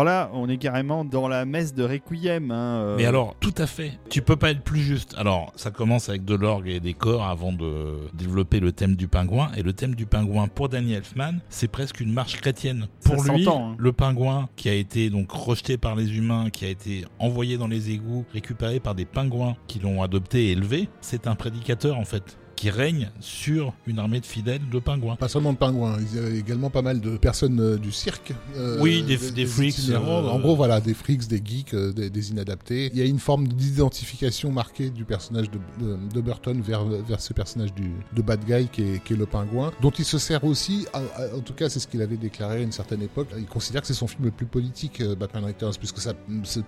Alors là, on est carrément dans la messe de Requiem. hein, euh. Mais alors, tout à fait. Tu peux pas être plus juste. Alors, ça commence avec de l'orgue et des corps avant de développer le thème du pingouin. Et le thème du pingouin pour Danny Elfman, c'est presque une marche chrétienne. Ça Pour lui, hein. le pingouin qui a été donc rejeté par les humains, qui a été envoyé dans les égouts, récupéré par des pingouins qui l'ont adopté et élevé, c'est un prédicateur en fait qui règne sur une armée de fidèles de pingouins. Pas seulement de pingouins, il y a également pas mal de personnes euh, du cirque. euh, Oui, des- des freaks, itinérants. euh, En gros, voilà, des freaks, des geeks, des, des inadaptés. Il y a une forme d'identification marquée du personnage de, de- de Burton vers, vers ce personnage du, de Bad Guy qui est, qui est le pingouin, dont il se sert aussi, à- à- en tout cas c'est ce qu'il avait déclaré à une certaine époque, il considère que c'est son film le plus politique, Batman Returns, puisque ça,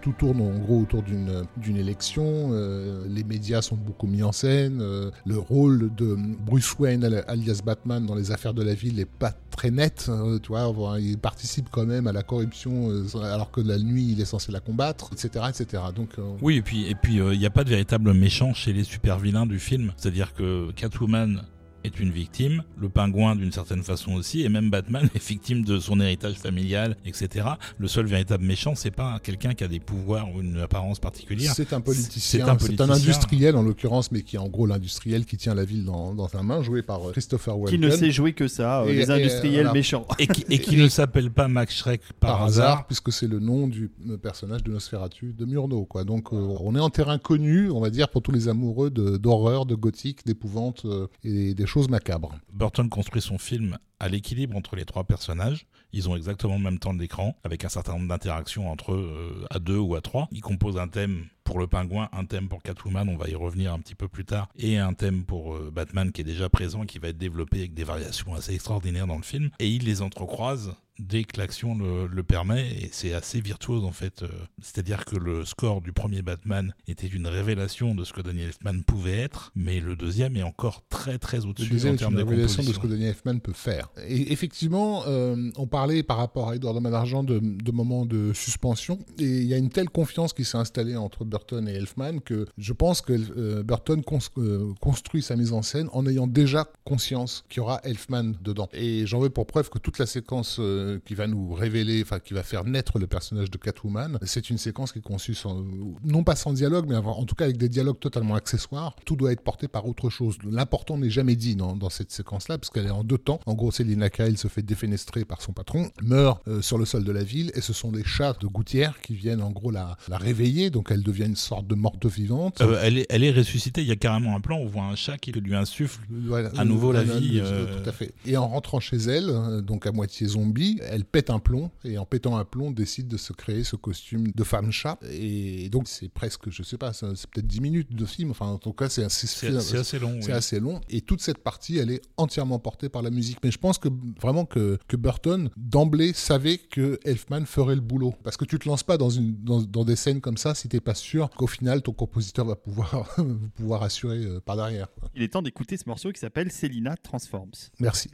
tout tourne en gros autour d'une d'une élection, euh, les médias sont beaucoup mis en scène, euh, le rôle Bruce Wayne al- alias Batman dans les affaires de la ville n'est pas très net, euh, tu il participe quand même à la corruption euh, alors que la nuit il est censé la combattre, etc. etc. Donc euh, Oui, et puis et puis il n'y a pas de véritable méchant chez les super vilains du film. C'est-à-dire que Catwoman est une victime, le pingouin d'une certaine façon aussi, et même Batman est victime de son héritage familial, etc. Le seul véritable méchant, c'est pas quelqu'un qui a des pouvoirs ou une apparence particulière. C'est un politicien, c'est un, industriel en l'occurrence, mais qui est en gros l'industriel qui tient la ville dans, dans sa main, joué par euh, Christopher Qui Walken. ne sait jouer que ça, euh, Et- les et, industriels voilà. méchants. Et qui, et qui ne s'appelle pas Max Schreck par, par hasard. hasard, puisque c'est le nom du euh, personnage de Nosferatu de Murnau. Quoi. Donc euh, on est en terrain connu, on va dire, pour tous les amoureux de- d'horreur, de, gothique, d'épouvante euh, et des choses macabres. Burton construit son film à l'équilibre entre les trois personnages. Ils ont exactement le même temps de l'écran, avec un certain nombre d'interactions entre eux euh, à deux ou à trois. Il compose un thème pour le pingouin, un thème pour Catwoman, on va y revenir un petit peu plus tard, et un thème pour euh, Batman qui est déjà présent, qui va être développé avec des variations assez extraordinaires dans le film. Et il les entrecroise dès que l'action le, le permet, et c'est assez virtuose en fait. Euh, C'est-à-dire que le score du premier Batman était une révélation de ce que Daniel Elfman pouvait être, mais le deuxième est encore très très au-dessus en termes de révélation de ce que Danny Elfman peut faire. Et effectivement, euh, on parlait par rapport à Edward Man d'Argent de, de moments de suspension. Et il y a une telle confiance qui s'est installée entre Burton et Elfman que je pense que euh, Burton cons- euh, construit sa mise en scène en ayant déjà conscience qu'il y aura Elfman dedans. Et j'en veux pour preuve que toute la séquence euh, qui va nous révéler, enfin qui va faire naître le personnage de Catwoman, c'est une séquence qui est conçue sans, non pas sans dialogue, mais en tout cas avec des dialogues totalement accessoires. Tout doit être porté par autre chose. L'important n'est jamais dit dans, dans cette séquence-là, parce qu'elle est en deux temps. En gros, Selina Kyle se fait défenestrer par son patron, meurt euh, sur le sol de la ville, et ce sont les chats de gouttière qui viennent en gros la, la réveiller, donc elle devient une sorte de morte vivante. Euh, elle, est, elle est ressuscitée, il y a carrément un plan, on voit un chat qui lui insuffle. Voilà, à nouveau la euh, vie, euh, euh, Tout à fait. Et en rentrant chez elle, donc à moitié zombie, elle pète un plomb et en pétant un plomb décide de se créer ce costume de femme chat. Et donc c'est presque, je sais pas, c'est peut-être 10 minutes de film. Enfin en tout cas c'est assez, C'est c'est assez long. c'est oui. assez long. Et toute cette partie, elle est entièrement portée par la musique. Mais je pense que vraiment que, que Burton, d'emblée, savait que Elfman ferait le boulot. Parce que tu te lances pas dans, une, dans, dans des scènes comme ça si t'es pas sûr qu'au final ton compositeur va pouvoir, pouvoir assurer euh, par derrière. Il est temps d'écouter ce morceau qui s'appelle Selina Transforms. Merci.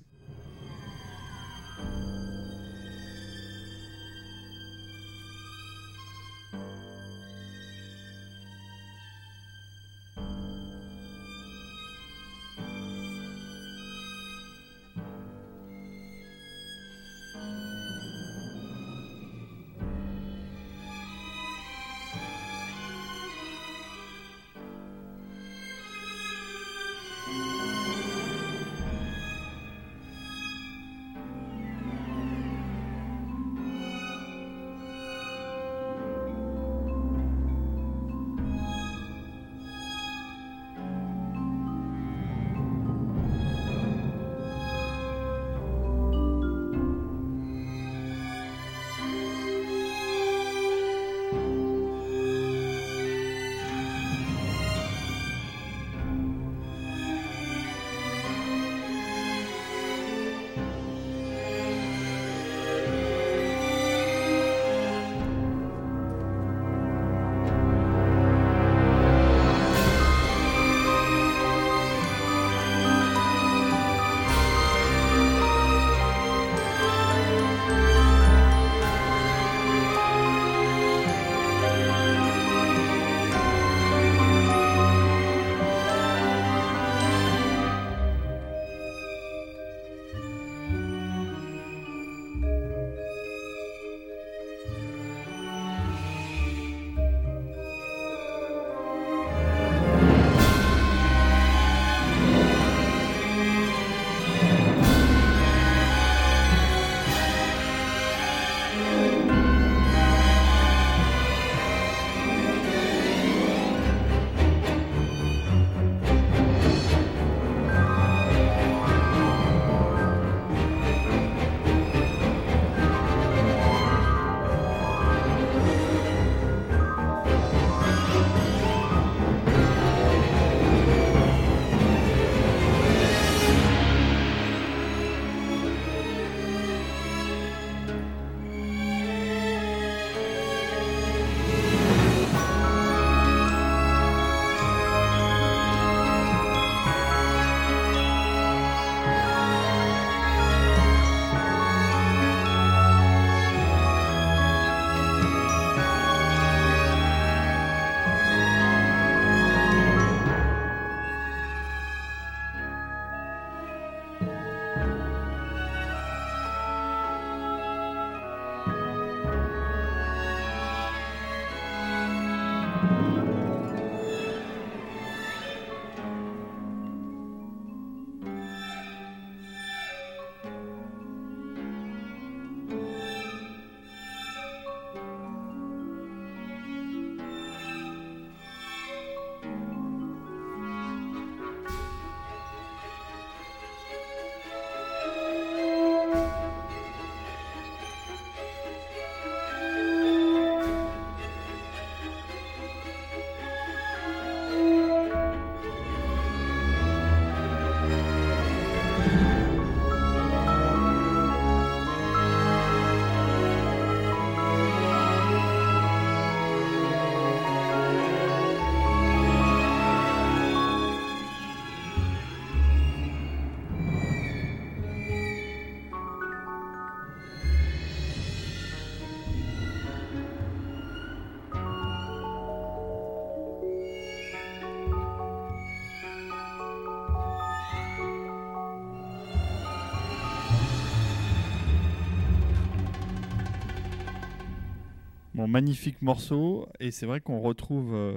Magnifique morceau, et c'est vrai qu'on retrouve euh,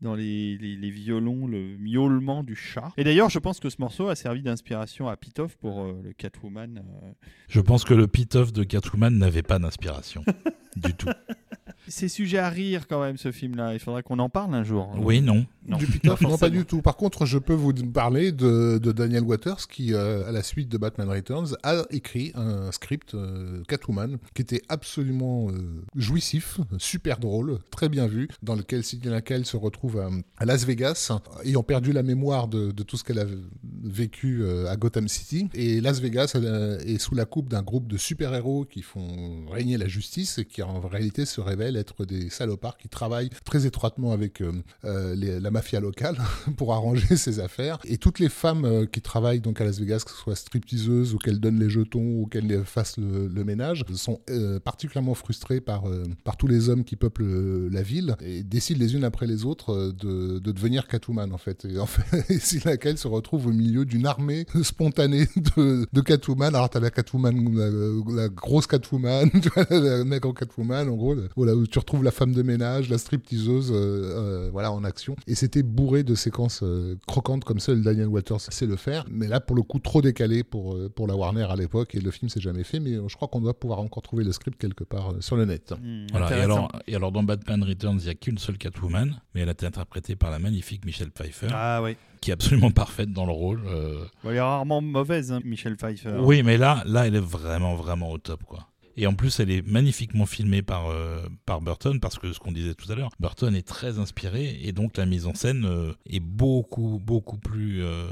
dans les, les- les violons le miaulement du chat. Et d'ailleurs, je pense que ce morceau a servi d'inspiration à Pitoff pour euh, le Catwoman. euh. Je pense que le pit-off de Catwoman n'avait pas d'inspiration. du tout. C'est sujet à rire quand même, ce film-là. Il faudra qu'on en parle un jour. Oui, non. Non. Du Pitoff, non, pas du tout. Par contre, je peux vous parler de, de Daniel Waters qui, euh, à la suite de Batman Returns, a écrit un script euh, Catwoman qui était absolument euh, jouissif, super drôle, très bien vu, dans lequel Sidney Lacal se retrouve à, à Las Vegas, ayant perdu la mémoire de, de tout ce qu'elle a vécu euh, à Gotham City. Et Las Vegas est sous la coupe d'un groupe de super-héros qui font régner la justice et qui en réalité se révèlent être des salopards qui travaillent très étroitement avec euh, euh, les- la mafia locale pour arranger ses affaires. Et toutes les femmes euh, qui travaillent donc à Las Vegas, que ce soit stripteaseuses ou qu'elles donnent les jetons ou qu'elles les fassent le, le ménage, sont euh, particulièrement frustrées par, euh, par tous les hommes qui peuplent la ville et décident les unes après les autres de, de devenir Catwoman en fait. Et en fait, c'est laquelle se retrouve au milieu d'une armée spontanée de, de Catwoman. Alors t'as la Catwoman, la, la grosse Catwoman, la maigre Catwoman en gros, voilà, où tu retrouves la femme de ménage, la stripteaseuse, voilà, en action. Et c'était bourré de séquences euh, croquantes comme seul Daniel Waters sait le faire. Mais là, pour le coup, trop décalé pour, euh, pour la Warner à l'époque et le film s'est jamais fait. Mais euh, je crois qu'on doit pouvoir encore trouver le script quelque part euh, sur le net. Hmm, Voilà, et, alors, et alors, dans Batman Returns, il n'y a qu'une seule Catwoman, mais elle a été interprétée par la magnifique Michelle Pfeiffer, Ah oui. qui est absolument parfaite dans le rôle. euh, elle est rarement mauvaise, hein, Michel Pfeiffer. Oui, mais là, là, elle est vraiment, vraiment au top, quoi. Et en plus, elle est magnifiquement filmée par, euh, par Burton, parce que ce qu'on disait tout à l'heure, Burton est très inspiré, et donc la mise en scène euh, est beaucoup, beaucoup plus euh,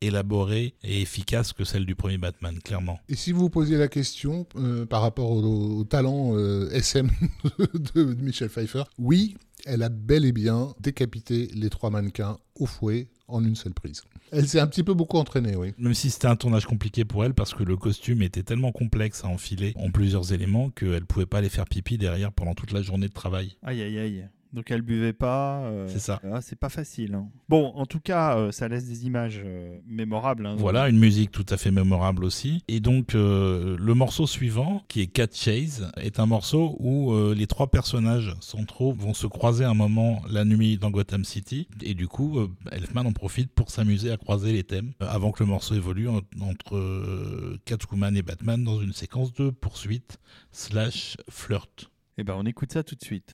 élaborée et efficace que celle du premier Batman, clairement. Et si vous vous posiez la question par rapport au, talent SM de Michel Pfeiffer, oui, elle a bel et bien décapité les trois mannequins au fouet en une seule prise. Elle s'est un petit peu beaucoup entraînée, oui. Même si c'était un tournage compliqué pour elle, parce que le costume était tellement complexe à enfiler en plusieurs éléments qu'elle pouvait pas aller faire pipi derrière pendant toute la journée de travail. Aïe, aïe, aïe. Donc elle buvait pas. euh, C'est ça. c'est pas facile. hein. Bon, en tout cas, euh, ça laisse des images euh, mémorables. hein. Voilà, une musique tout à fait mémorable aussi. Et donc, le morceau suivant, qui est Cat Chase, est un morceau où les trois personnages centraux vont se croiser un moment la nuit dans Gotham City. Et du coup, Elfman en profite pour s'amuser à croiser les thèmes avant que le morceau évolue en- entre Catwoman et Batman dans une séquence de poursuite slash flirt. Eh ben, on écoute ça tout de suite.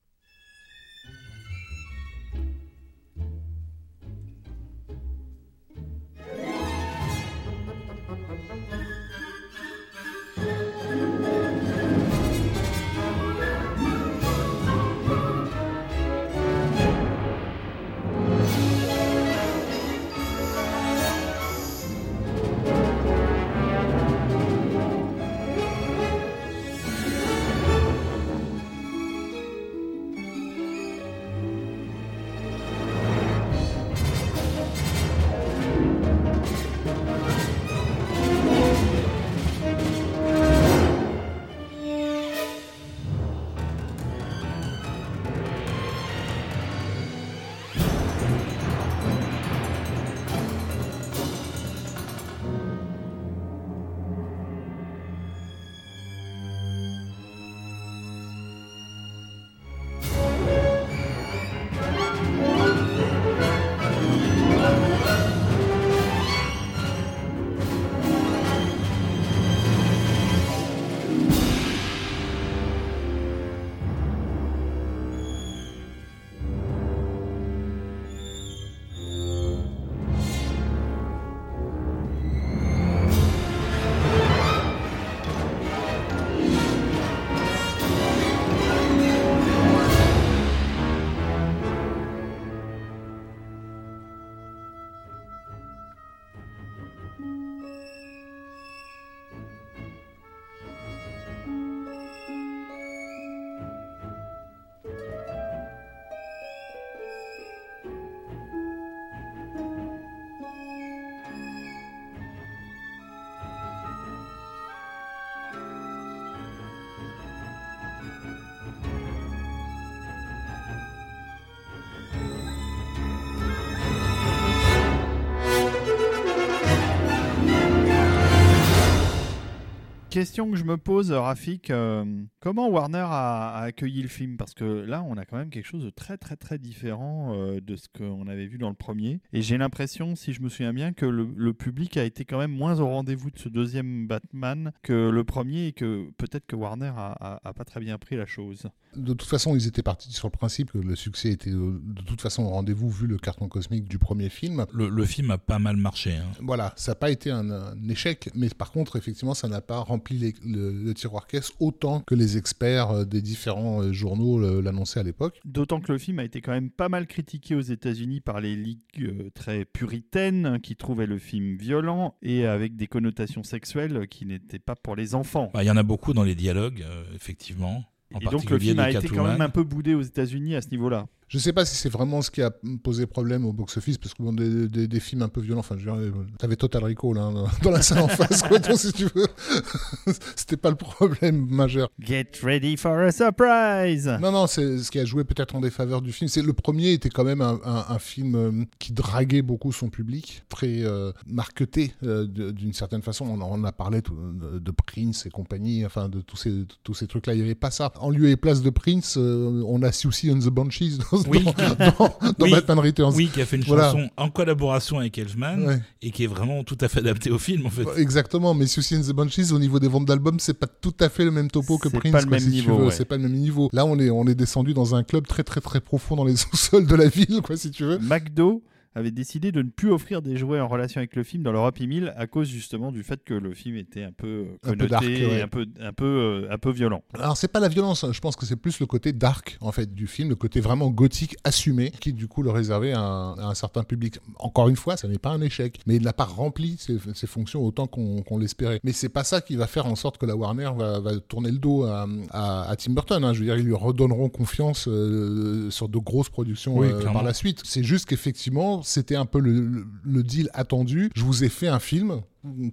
Question que je me pose, Rafik, euh, comment Warner a, a accueilli le film? Parce que là, on a quand même quelque chose de très très très différent euh, de ce qu'on avait vu dans le premier. Et j'ai l'impression, si je me souviens bien, que le, le public a été quand même moins au rendez-vous de ce deuxième Batman que le premier et que peut-être que Warner a, a- a pas très bien pris la chose. De toute façon, ils étaient partis sur le principe que le succès était euh, de toute façon au rendez-vous vu le carton cosmique du premier film. Le, le film a pas mal marché. hein. Voilà, ça n'a pas été un, un échec, mais par contre, effectivement, ça n'a pas rempli les- le, le tiroir caisse autant que les experts euh, des différents euh, journaux euh, l'annonçaient à l'époque. D'autant que le film a été quand même pas mal critiqué aux États-Unis par les ligues très puritaines qui trouvaient le film violent et avec des connotations sexuelles qui n'étaient pas pour les enfants. Bah, Il y en a beaucoup dans les dialogues, euh, effectivement. En et donc le film a été quand même un peu boudé aux États-Unis à ce niveau-là. Je sais pas si c'est vraiment ce qui a posé problème au box-office, parce que bon, des, des- des films un peu violents, enfin, je dirais, euh, t'avais Total Recall hein, dans- la salle en face, quoi, donc si tu veux, c'était pas le problème majeur. Get ready for a surprise Non, non, c'est ce qui a joué peut-être en défaveur du film. C'est le premier était quand même un, un- un film euh, qui draguait beaucoup son public, très euh, marketé euh, d'une certaine façon. On en a parlé tout- de, de Prince et compagnie, enfin de tous ces, de tous ces trucs-là. Il n'y avait pas ça. En lieu et place de Prince, on a Susie and the Banshees dans, Oui. dans, dans- dans Oui. Batman Returns. Oui, qui a fait une Voilà. chanson en collaboration avec Elfman Ouais. et qui est vraiment tout à fait adaptée au film en fait. Exactement, mais Susie and the Banshees, au niveau des ventes d'albums, c'est pas tout à fait le même topo que C'est Prince. pas le quoi, même si tu niveau, veux. ouais. C'est pas le même niveau. Là, on est, on est descendu dans un club très très très profond dans les sous-sols de la ville, quoi, si tu veux. McDo avait décidé de ne plus offrir des jouets en relation avec le film dans leur Happy Meal à cause justement du fait que le film était un peu euh, Un peu connoté dark, ouais. un peu un peu euh, un peu violent. Alors c'est pas la violence, hein. je pense que c'est plus le côté dark en fait du film, le côté vraiment gothique assumé qui du coup le réservait à un, à un certain public. Encore une fois, ça n'est pas un échec, mais il n'a pas rempli ses, ses fonctions autant qu'on l'espérait. Mais c'est pas ça qui va faire en sorte que la Warner va, va tourner le dos à, à- à Tim Burton. hein. Je veux dire, ils lui redonneront confiance euh, sur de grosses productions Oui, euh, par la suite. C'est juste qu'effectivement, c'était un peu le, le- le deal attendu. Je vous ai fait un film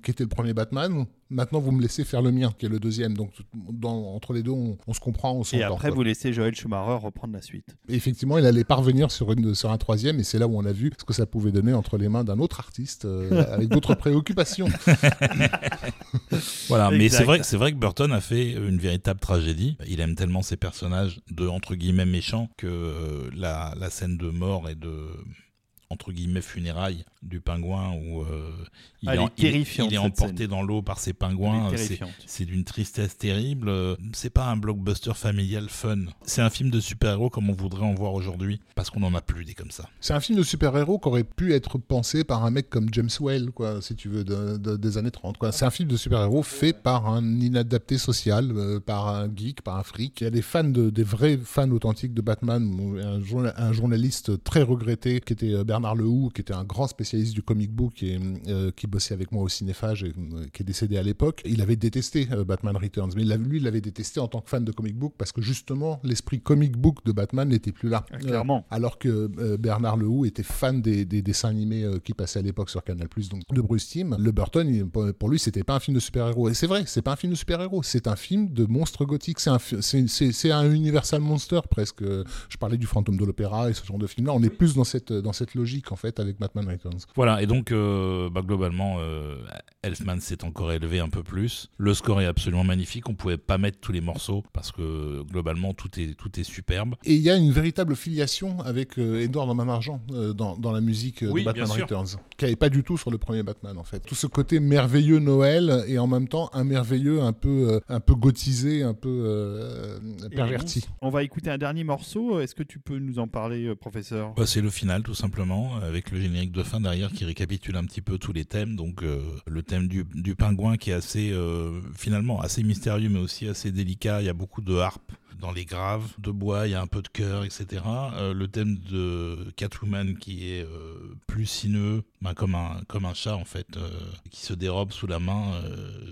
qui était le premier Batman. Maintenant, vous me laissez faire le mien, qui est le deuxième. Donc, dans- entre les deux, on, on se comprend, on Et s'entend. après, quoi. vous laissez Joel Schumacher reprendre la suite. Et effectivement, il allait parvenir sur, une, sur un troisième, et c'est là où on a vu ce que ça pouvait donner entre les mains d'un autre artiste euh, avec d'autres préoccupations. Voilà, mais c'est vrai, c'est vrai que Burton a fait une véritable tragédie. Il aime tellement ses personnages de entre guillemets méchants que euh, la, la scène de mort et de entre guillemets funérailles du pingouin où euh, il, Ah, est, il il emporté scène. dans l'eau par ses pingouins. est C'est- d'une tristesse terrible. Euh, C'est pas un blockbuster familial fun. C'est un film de super-héros comme on voudrait en voir aujourd'hui parce qu'on en a plus des comme ça. C'est un film de super-héros qui aurait pu être pensé par un mec comme James Whale, quoi, si tu veux, de- de- des années 30. quoi. C'est un film de super-héros fait par un inadapté social, euh, par un geek, par un fric. Il y a des fans, de, des vrais fans authentiques de Batman. Un, journa- un journaliste très regretté qui était euh, Bernard Lehoux, qui était un grand spécialiste du comic book et euh, qui bossait avec moi au cinéphage et euh, qui est décédé à l'époque. Il avait détesté euh, Batman Returns, mais il lui, il l'avait détesté en tant que fan de comic book parce que justement, l'esprit comic book de Batman n'était plus là. Clairement. Alors que Bernard Lehoux était fan des, des dessins animés qui passaient à l'époque sur Canal+, donc de Bruce Timm. Le Burton, il- pour- lui, c'était pas un film de super-héros. Et c'est vrai, c'est pas un film de super-héros, c'est un film de monstre gothique. Un, c'est un Universal Monster presque. Je parlais du fantôme de l'opéra et ce genre de film-là. On est plus dans cette, dans cette logique en fait avec Batman Returns. Voilà, et donc euh, bah, globalement, euh, Elfman s'est encore élevé un peu plus. Le score est absolument magnifique. On pouvait pas mettre tous les morceaux parce que globalement tout est tout est superbe. Et il y a une véritable filiation avec euh, Edward Main-Argent euh, dans, dans la musique euh, Oui, de Batman. Returns, qui avait pas du tout sur le premier Batman en fait. Tout ce côté merveilleux Noël et en même temps un merveilleux un peu euh, un peu gothisé, un peu euh, perverti. On va écouter un dernier morceau. Est-ce que tu peux nous en parler, euh, professeur? Bah, c'est le final tout simplement, avec le générique de fin derrière qui récapitule un petit peu tous les thèmes. Donc euh, le thème du, pingouin qui est assez euh, finalement assez mystérieux mais aussi assez délicat. Il y a beaucoup de harpes dans les graves, de bois, il y a un peu de cœur, etc. Euh, le thème de Catwoman qui est euh, plus sinueux, ben, comme un comme un chat en fait, euh, qui se dérobe sous la main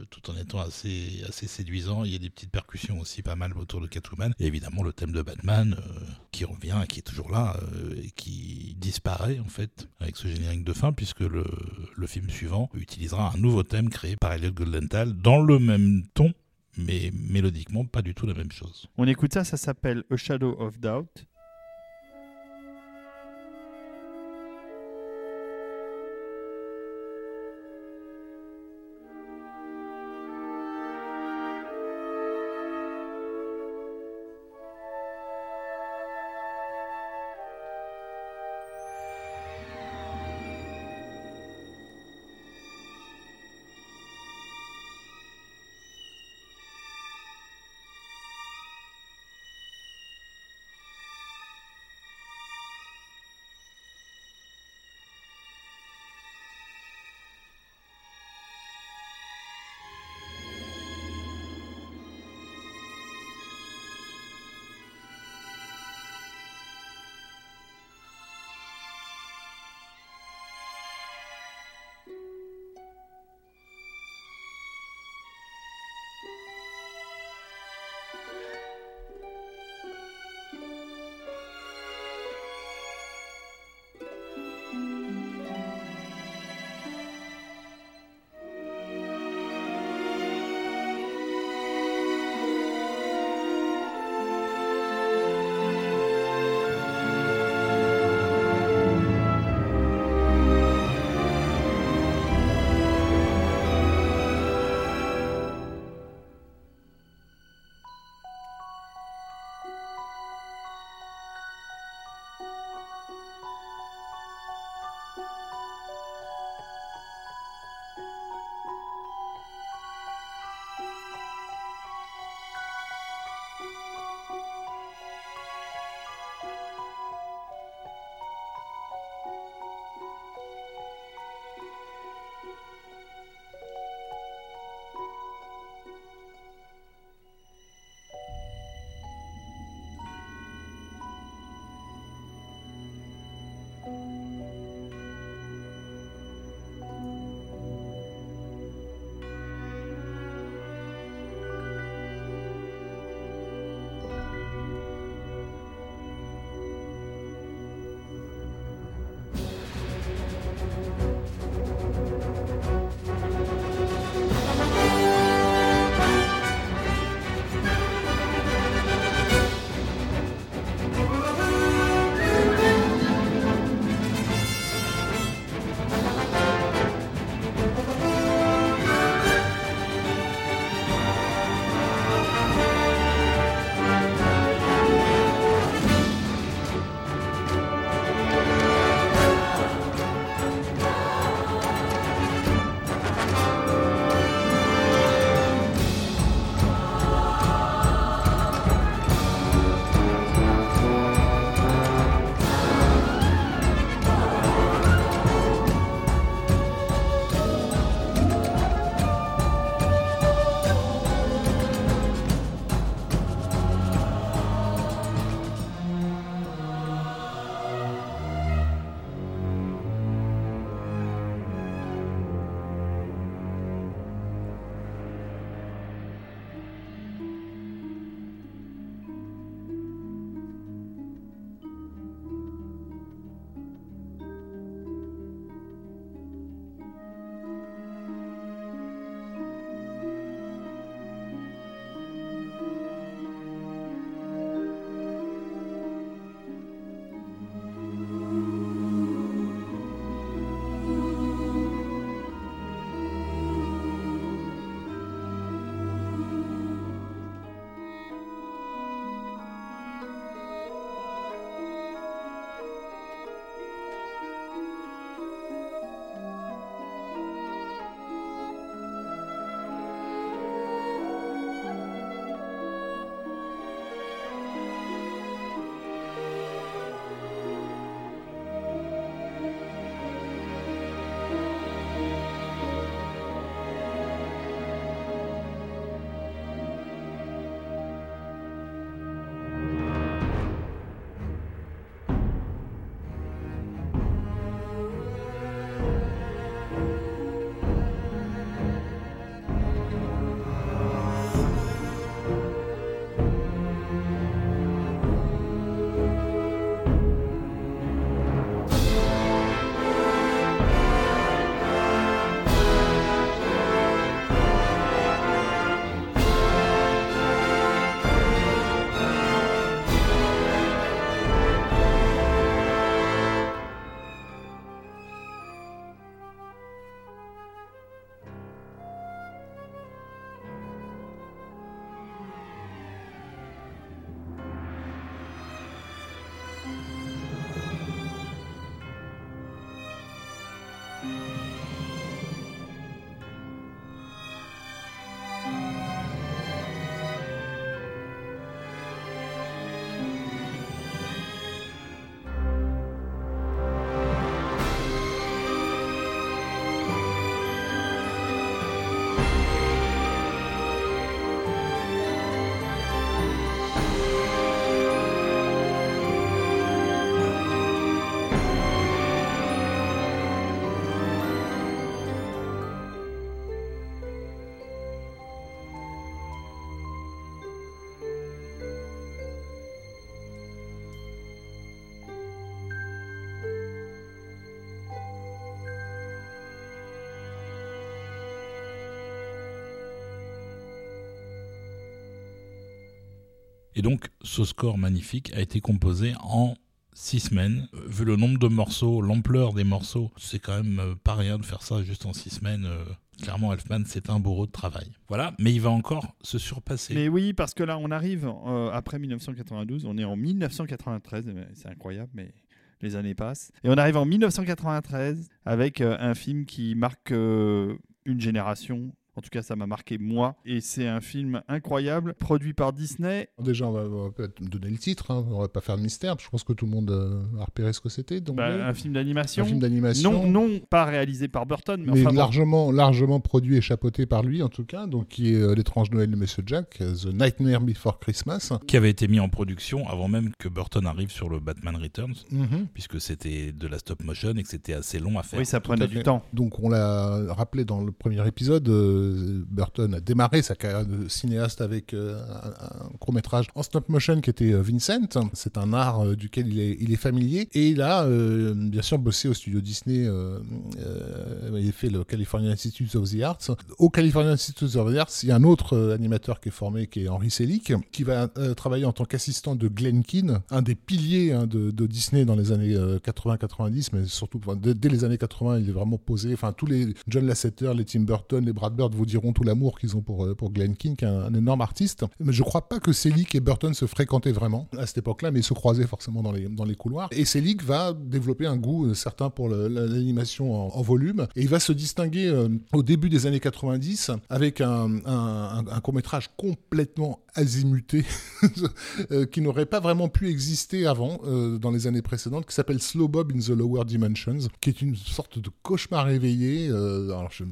tout en étant assez assez séduisant. Il y a des petites percussions aussi pas mal autour de Catwoman. Et évidemment le thème de Batman qui revient, qui est toujours là et qui disparaît en fait avec ce générique de fin puisque le, le film suivant utilisera un nouveau thème créé par Elliot Goldenthal dans le même ton mais mélodiquement pas du tout la même chose. On écoute ça, ça s'appelle A Shadow of Doubt. Et donc, ce score magnifique a été composé en six semaines. Vu le nombre de morceaux, l'ampleur des morceaux, c'est quand même euh, pas rien de faire ça juste en six semaines. euh. Clairement, Elfman, c'est un bourreau de travail. Voilà, mais il va encore se surpasser. Mais oui, parce que là, on arrive euh, après 1992, on est en 1993, eh c'est incroyable, mais les années passent. Et on arrive en 1993 avec un film qui marque une génération. En tout cas, ça m'a marqué moi. Et c'est un film incroyable, produit par Disney. Déjà, on va, on va peut-être donner le titre, hein. on va pas faire de mystère. Je pense que tout le monde euh, a repéré ce que c'était. Donc, Bah, ouais. un film d'animation. un film d'animation. Non, non, pas réalisé par Burton, mais, mais enfin bon. largement, largement produit et chapeauté par lui en tout cas, donc qui est euh, l'étrange Noël de Monsieur Jack, euh, The Nightmare Before Christmas. Qui avait été mis en production avant même que Burton arrive sur le Batman Returns, Mhm. puisque c'était de la stop motion et que c'était assez long à faire. Oui, ça prenait du temps. Donc on l'a rappelé dans le premier épisode, euh, Burton a démarré sa carrière de cinéaste avec euh, un, un court-métrage en stop motion qui était euh, Vincent. C'est un art euh, duquel il est, il est familier. Et il a bien sûr bossé au studio Disney, il a fait le California Institute of the Arts. Au California Institute of the Arts, il y a un autre animateur qui est formé, qui est Henry Selick, qui va travailler en tant qu'assistant de Glenn Keane, un des piliers hein, de, Disney dans les années euh, 80-90, mais surtout dès, dès les années 80, il est vraiment posé. Enfin, tous les John Lasseter, les Tim Burton, les Brad Bird vous diront tout l'amour qu'ils ont pour, euh, pour Glenn est un, énorme artiste. Mais je crois pas que Selick et Burton se fréquentaient vraiment à cette époque-là, mais ils se croisaient forcément dans les, dans les couloirs. Et Selick va développer un goût euh, certain pour l'animation en, volume, et il va se distinguer euh, au début des années 90 avec un, un, court-métrage complètement azimuté qui n'aurait pas vraiment pu exister avant dans les années précédentes, qui s'appelle Slow Bob in the Lower Dimensions, qui est une sorte de cauchemar éveillé. euh, alors je-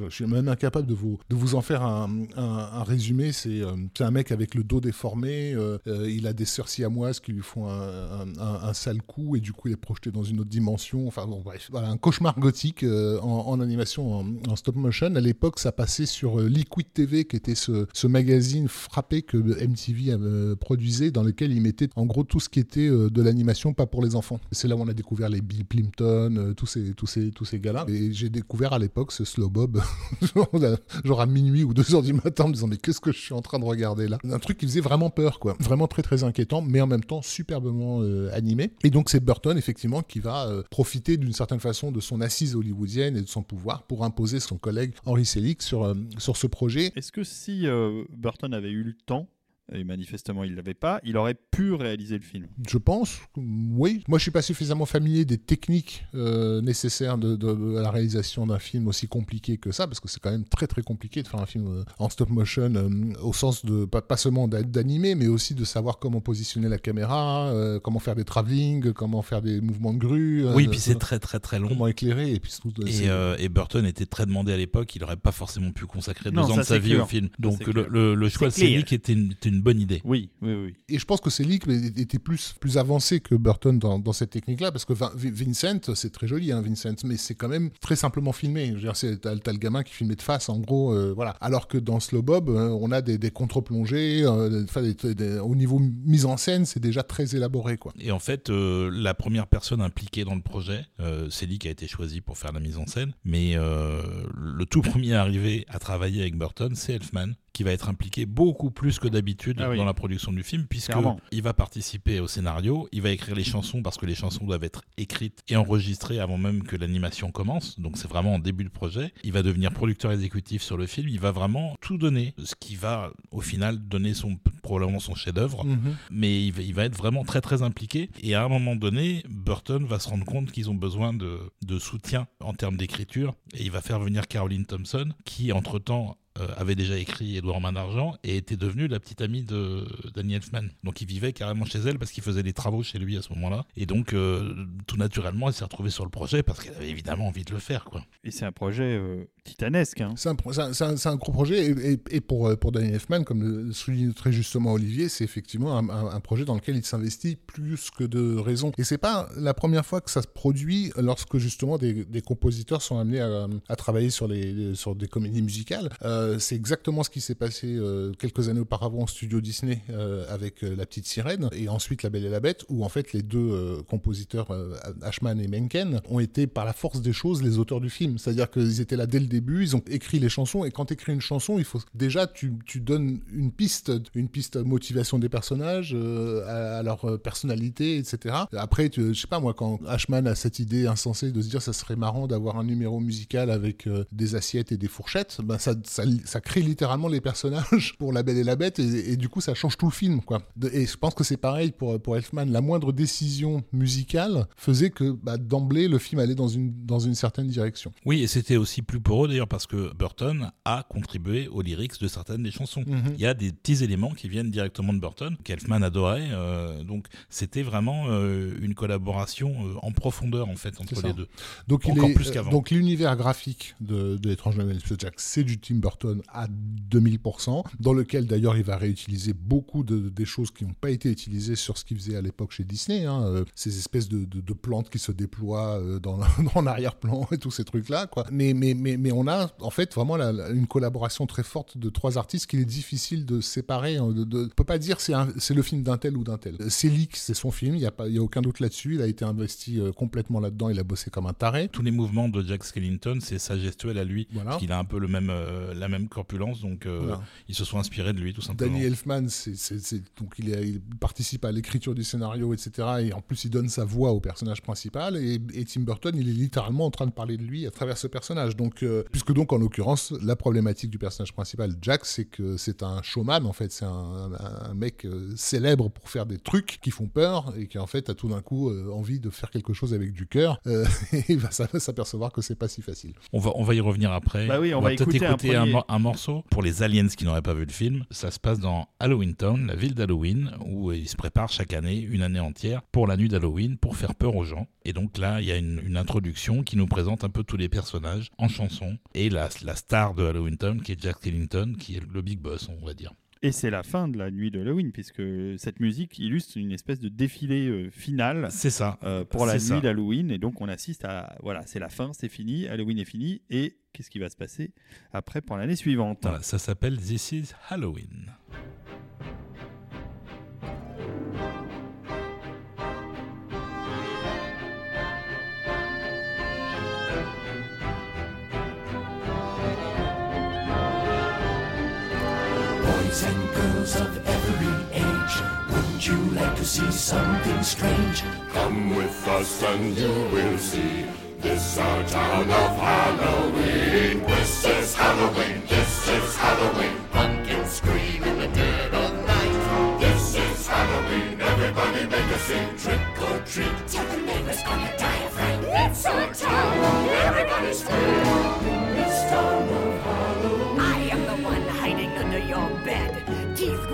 je suis même incapable de vous, de vous en faire un, un- résumé. C'est euh, c'est un mec avec le dos déformé, euh, euh, il a des sœurs siamoises qui lui font un, un- sale coup et du coup il est projeté dans une autre dimension. Enfin bon, bref, voilà, un cauchemar gothique en, animation, en, stop motion. À l'époque, ça passait sur Liquid TV, qui était ce, ce magazine frappé que MTV produisait, dans lequel il mettait en gros tout ce qui était de l'animation, pas pour les enfants. C'est là où on a découvert les Bill Plimpton, tous ces, tous ces, tous ces gars-là. Et j'ai découvert à l'époque ce Slow Bob, genre à minuit ou deux heures du matin, en me disant mais qu'est-ce que je suis en train de regarder là? Un truc qui faisait vraiment peur, quoi. Vraiment très très inquiétant, mais en même temps superbement euh, animé. Et donc c'est Burton effectivement qui va euh, profiter d'une certaine façon de son assise hollywoodienne et de son pouvoir pour imposer son collègue Henry Selick sur, euh, sur ce projet. Est-ce que si Burton avait eu le temps, et manifestement il l'avait pas, il aurait pu réaliser le film Je pense, oui. Moi, je suis pas suffisamment familier des techniques euh, nécessaires de, de- de la réalisation d'un film aussi compliqué que ça, parce que c'est quand même très très compliqué de faire un film euh, en stop motion, euh, au sens de pas, pas seulement d'a- d'animer, mais aussi de savoir comment positionner la caméra, euh, comment faire des travelling, comment faire des mouvements de grue. euh, Oui, puis c'est très très très long. comment éclairer et puis surtout, c'est- Et, euh, et Burton était très demandé à l'époque, il n'aurait pas forcément pu consacrer deux Non, ans de sa vie clair. au film. Donc le, clair. le- le choix. Selick était une, était une bonne idée. Oui, oui, oui. Et je pense que Selick était plus, plus avancé que Burton dans, dans cette technique-là, parce que Vin- Vi- Vincent, c'est très joli, hein, Vincent, mais c'est quand même très simplement filmé. Je veux dire, c'est- T'as le gamin qui filmait de face, en gros, euh, voilà. Alors que dans Slow Bob, euh, on a des, des contre-plongées, euh, enfin, des- des- au niveau mise en scène, c'est déjà très élaboré, quoi. Et en fait, euh, la première personne impliquée dans le projet, euh, Selick a été choisi pour faire la mise en scène, mais euh, le tout premier arrivé à travailler avec Burton, c'est Elfman, qui va être impliqué beaucoup plus que d'habitude Ah oui. dans la production du film, puisque Clairement. il va participer au scénario, il va écrire les chansons parce que les chansons doivent être écrites et enregistrées avant même que l'animation commence, donc c'est vraiment en début de projet. Il va devenir producteur exécutif sur le film, il va vraiment tout donner, ce qui va au final donner son probablement son chef-d'œuvre mais il va, il va être vraiment très très impliqué. Et à un moment donné, Burton va se rendre compte qu'ils ont besoin de, de soutien en termes d'écriture, et il va faire venir Caroline Thompson, qui entre-temps avait déjà écrit Edouard Main d'Argent et était devenue la petite amie de Danny Elfman. Donc il vivait carrément chez elle parce qu'il faisait des travaux chez lui à ce moment-là. Et donc euh, tout naturellement, elle s'est retrouvée sur le projet parce qu'elle avait évidemment envie de le faire. quoi. Et c'est un projet euh, titanesque. hein. C'est un, pro- c'est un- c'est un- c'est un gros projet et, et- et pour, euh, pour Danny Elfman, comme le souligne très justement Olivier, c'est effectivement un, un- un projet dans lequel il s'investit plus que de raison. Et c'est pas la première fois que ça se produit lorsque justement des, des compositeurs sont amenés à, à travailler sur, les, sur des comédies musicales. Euh, Euh, c'est exactement ce qui s'est passé euh, quelques années auparavant au studio Disney euh, avec La Petite Sirène et ensuite La Belle et la Bête, où en fait les deux compositeurs, Ashman et Menken, ont été par la force des choses les auteurs du film. C'est-à-dire qu'ils étaient là dès le début, ils ont écrit les chansons et quand tu écris une chanson, il faut déjà tu, tu donnes une piste, une piste motivation des personnages, à, leur personnalité, etc. Après, tu, je sais pas moi, quand Ashman a cette idée insensée de se dire ça serait marrant d'avoir un numéro musical avec des assiettes et des fourchettes, ben ça, ça, ça crée littéralement les personnages pour La Belle et la Bête et, et du coup ça change tout le film quoi. Et je pense que c'est pareil pour pour Elfman, la moindre décision musicale faisait que bah, d'emblée le film allait dans une dans une certaine direction. Oui, et c'était aussi plus pour eux d'ailleurs parce que Burton a contribué aux lyrics de certaines des chansons. Mhm. Il y a des petits éléments qui viennent directement de Burton, qu'Elfman adorait. euh, donc c'était vraiment euh, une collaboration euh, en profondeur en fait entre les deux. Donc, il Encore est, plus qu'avant. donc l'univers graphique de, de l'étrange Noël Jack, c'est du Tim Burton à 2000%, dans lequel d'ailleurs il va réutiliser beaucoup de, des choses qui n'ont pas été utilisées sur ce qu'il faisait à l'époque chez Disney, hein, euh, ces espèces de, de- de plantes qui se déploient euh, dans, l'arrière-plan et tous ces trucs-là. quoi. Mais, mais, mais, mais on a en fait vraiment la- la- une collaboration très forte de trois artistes qu'il est difficile de séparer. hein, on peut pas dire c'est c'est le film d'un tel ou d'un tel. Célic, c'est son film, il n'y a, pas- il y a aucun doute là-dessus. Il a été investi euh, complètement là-dedans, il a bossé comme un taré. Tous les mouvements de Jack Skellington, c'est sa gestuelle à lui, Voilà. qu'il a un peu le même, euh, la même corpulence, donc euh, Voilà. ils se sont inspirés de lui tout simplement. Danny Elfman, c'est, c'est- c'est- donc il, est- il participe à l'écriture du scénario, etc. Et en plus, il donne sa voix au personnage principal. Et, et Tim Burton, il est littéralement en train de parler de lui à travers ce personnage. Donc, euh, puisque donc, en l'occurrence, la problématique du personnage principal, Jack, c'est que c'est un showman, en fait. C'est un, un- un mec euh, célèbre pour faire des trucs qui font peur et qui, en fait, a tout d'un coup euh, envie de faire quelque chose avec du cœur. Euh, et il va s'a- s'apercevoir que c'est pas si facile. On va, on va y revenir après. Bah oui, on va écouter un écouter un, premier- mor- un morceau. Pour les aliens qui n'auraient pas vu le film, ça se passe dans Halloween Town, la ville d'Halloween, où ils se préparent chaque année, une année entière, pour la nuit d'Halloween, pour faire peur aux gens. Et donc là, il y a une, introduction qui nous présente un peu tous les personnages en chanson. Et la, la star de Halloween Town, qui est Jack Skellington, qui est le big boss, on va dire. Et c'est la fin de la nuit de Halloween, puisque cette musique illustre une espèce de défilé euh, final C'est ça. euh, pour la nuit d'Halloween. Et donc on assiste à. Voilà, c'est la fin, c'est fini, Halloween est fini. Et qu'est-ce qui va se passer après pour l'année suivante? Voilà, ça s'appelle This is Halloween. Boys and girls of every age, wouldn't you like to see something strange? Come with us and you will see. This our town of Halloween. This is Halloween. This is Halloween. Pumpkins scream in the dead of night. This is Halloween. Everybody make a scene. Trick or treat. Tell the neighbors die of rain. It's our town. Everybody scream. This town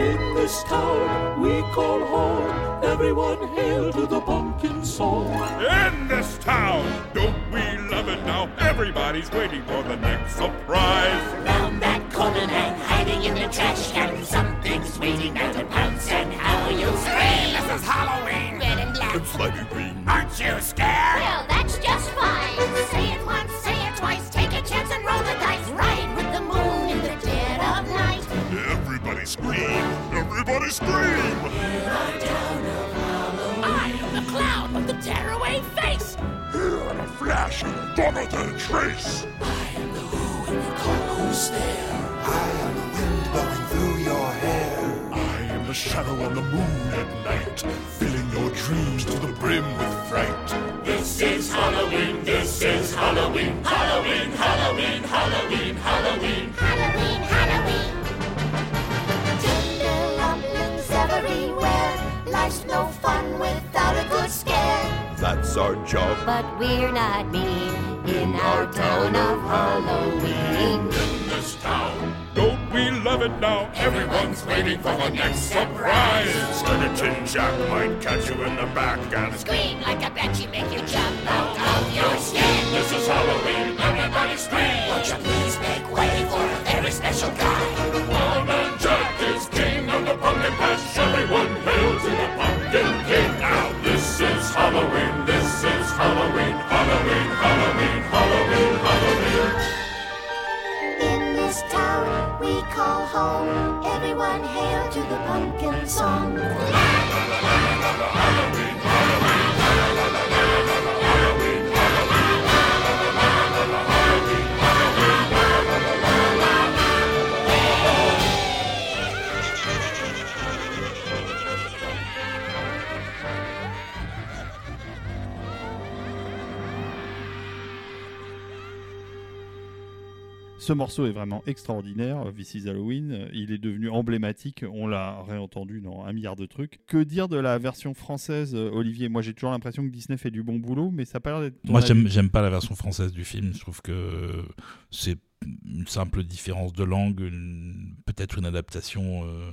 In this town we call home. Everyone hail to the pumpkin song. In this town, don't we love it now? Everybody's waiting for the next surprise. Found that corner man hiding in the trash can. Something's waiting there to pounce and how you'll scream. This is Halloween. Red and black. It's slimy green. Aren't you scared? Well, that's just fine. Say it once, say it twice. Take a chance and roll the dice. Ride scream! Everybody scream! I am the clown with the tearaway face. Here in a flash, gone without a trace. I am the who and you call who's there? I am the wind blowing through your hair. I am the shadow on the moon at night, filling your dreams to the brim with fright. This is Halloween, this is Halloween, Halloween, Halloween, Halloween, Halloween. Halloween, Halloween. Tinderlumblings Life's no fun without a good scare. That's our job. But we're not mean in our town of Halloween. In this town, don't we love it now? Everyone's waiting for the next surprise. Skeleton Jack might catch you in the back and Scream like a banshee, make you jump out of your skin. This is Halloween, everybody scream! Won't you please make way for a very Everyone hail to the Pumpkin King. Now this is Halloween, this is Halloween, Halloween, Halloween, Halloween, Halloween. In this town we call home, everyone hail to the pumpkin song. Ce morceau est vraiment extraordinaire, This is Halloween. Il est devenu emblématique, on l'a réentendu dans un milliard de trucs. Que dire de la version française, euh, Olivier? Moi j'ai toujours l'impression que Disney fait du bon boulot, mais ça n'a pas l'air d'être. Moi, j'aime, pas la version française du film. Je trouve que c'est une simple différence de langue, une- peut-être une adaptation euh,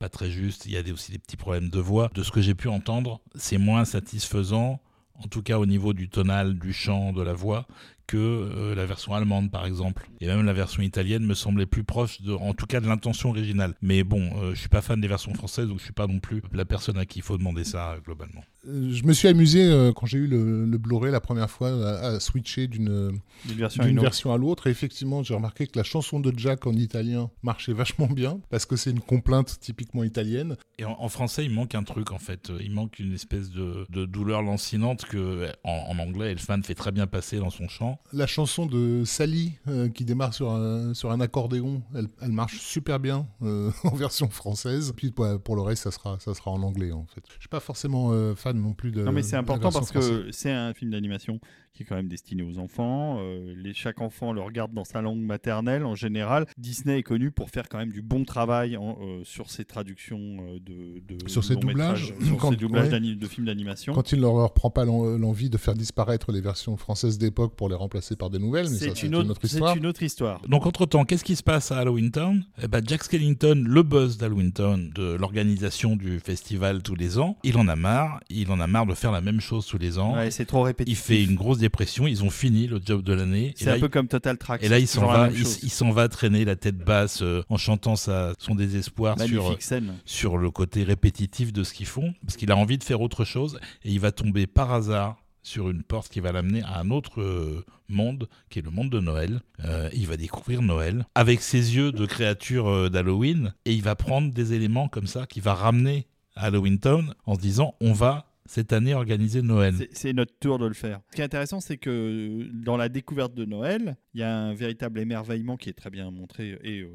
pas très juste. Il y a aussi des petits problèmes de voix. De ce que j'ai pu entendre, c'est moins satisfaisant, en tout cas au niveau du tonal, du chant, de la voix, que euh, la version allemande, par exemple. Et même la version italienne me semblait plus proche, de, en tout cas, de l'intention originale. Mais bon, euh, je suis pas fan des versions françaises, donc je suis pas non plus la personne à qui il faut demander ça euh, globalement. Euh, Je me suis amusé euh, quand j'ai eu le, le Blu-ray la première fois à, à switcher d'une version à version l'autre. Et effectivement, j'ai remarqué que la chanson de Jack en italien marchait vachement bien parce que c'est une complainte typiquement italienne. Et en, en français, il manque un truc en fait. Il manque une espèce de, de douleur lancinante que en, en anglais, Elfman fait très bien passer dans son chant. La chanson de Sally euh, qui démarre sur un, sur un accordéon, elle, elle marche super bien euh, en version française. Puis pour, pour le reste, ça sera, ça sera en anglais en fait. Je suis pas forcément euh, fan non plus de. Non mais c'est important parce que c'est un film d'animation qui est quand même destiné aux enfants. Euh, les, chaque enfant le regarde dans sa langue maternelle en général. Disney est connu pour faire quand même du bon travail en, euh, sur ses traductions euh, de, de Sur ses doublages, sur quand- ses doublages ouais. de films d'animation. Quand il ne leur prend pas l'en- l'envie de faire disparaître les versions françaises d'époque pour les remplacer par des nouvelles, mais C'est une, autre, c'est histoire. une autre histoire. Donc entre-temps, qu'est-ce qui se passe à Halloween Town? Eh ben, Jack Skellington, le boss d'Halloween Town, de l'organisation du festival tous les ans, il en a marre. Il en a marre de faire la même chose tous les ans. Ouais, c'est trop il répétitif. fait une grosse dépression. Ils ont fini le job de l'année. C'est là, un il- peu comme Total Track. Et là, il s'en va, il, s'en va traîner la tête basse euh, en chantant sa, son désespoir sur, scène. sur le côté répétitif de ce qu'ils font, parce qu'il a envie de faire autre chose, et il va tomber par hasard sur une porte qui va l'amener à un autre euh, monde, qui est le monde de Noël. Euh, il va découvrir Noël avec ses yeux de créature euh, d'Halloween, et il va prendre des éléments comme ça qui va ramener à Halloween Town en se disant on va cette année organiser Noël. C'est- notre tour de le faire. Ce qui est intéressant, c'est que dans la découverte de Noël, il y a un véritable émerveillement qui est très bien montré et euh,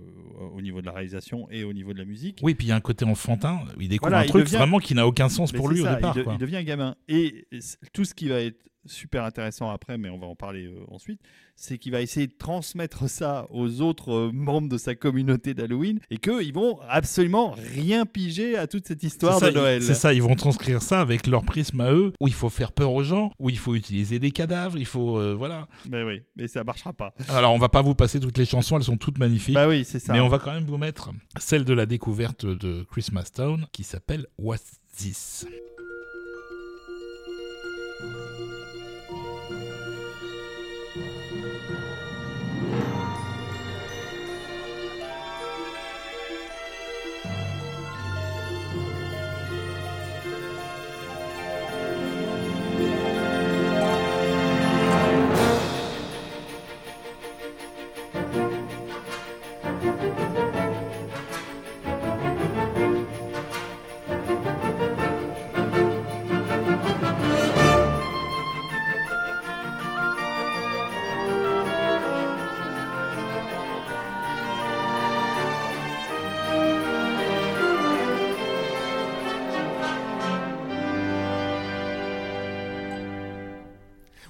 au niveau de la réalisation et au niveau de la musique. Oui, puis il y a un côté enfantin, il découvre Voilà, un truc devient- vraiment qui n'a aucun sens Mais pour lui au départ. Il, de- quoi. il devient gamin. Et c- tout ce qui va être super intéressant après, mais on va en parler euh, ensuite, c'est qu'il va essayer de transmettre ça aux autres euh, membres de sa communauté d'Halloween et qu'ils vont absolument rien piger à toute cette histoire ça, de Noël. C'est ça, ils vont transcrire ça avec leur prisme à eux, où il faut faire peur aux gens, où il faut utiliser des cadavres, il faut. euh, voilà. Mais oui, mais ça marchera pas. Alors, on va pas vous passer toutes les chansons, elles sont toutes magnifiques. Bah oui, c'est ça. Mais on va quand même vous mettre celle de la découverte de Christmas Town qui s'appelle What's This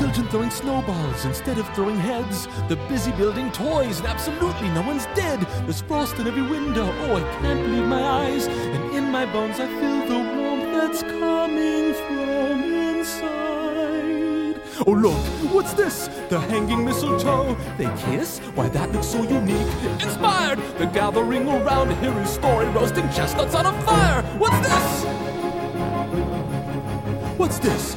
Children throwing snowballs instead of throwing heads. They're busy building toys and absolutely no one's dead. There's frost in every window. Oh, I can't believe my eyes. And in my bones I feel the warmth that's coming from inside. Oh, look, what's this? The hanging mistletoe. They kiss? Why, that looks so unique. Inspired! The gathering around his story, roasting chestnuts on a fire. What's this? What's this?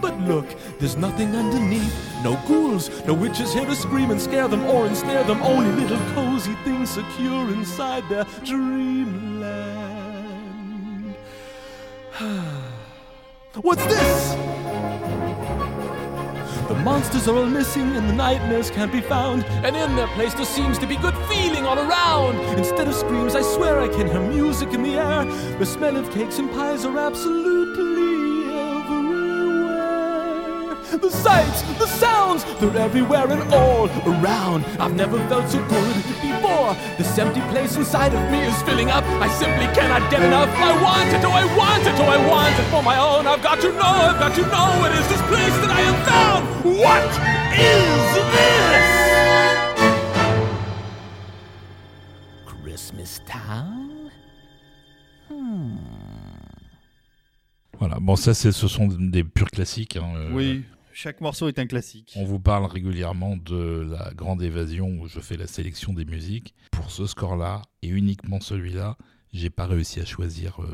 But look, there's nothing underneath. No ghouls, no witches here to scream and scare them or ensnare them. Only little cozy things secure inside their dreamland. What's this? The monsters are all missing and the nightmares can't be found. And in their place there seems to be good feeling all around. Instead of screams, I swear I can hear music in the air. The smell of cakes and pies are absolutely. The sights, the sounds, they're everywhere and all around. I've never felt so good before. This empty place inside of me is filling up. I simply cannot get enough. I want it, oh I want it, oh I want it for my own. I've got to know, I've got to know what is this place that I have found. What is this? Christmas Town? Voilà, bon ça c'est, ce sont des purs classiques. hein, euh, Oui, chaque morceau est un classique. On vous parle régulièrement de la grande évasion où je fais la sélection des musiques. Pour ce score-là, et uniquement celui-là, j'ai pas réussi à choisir. euh,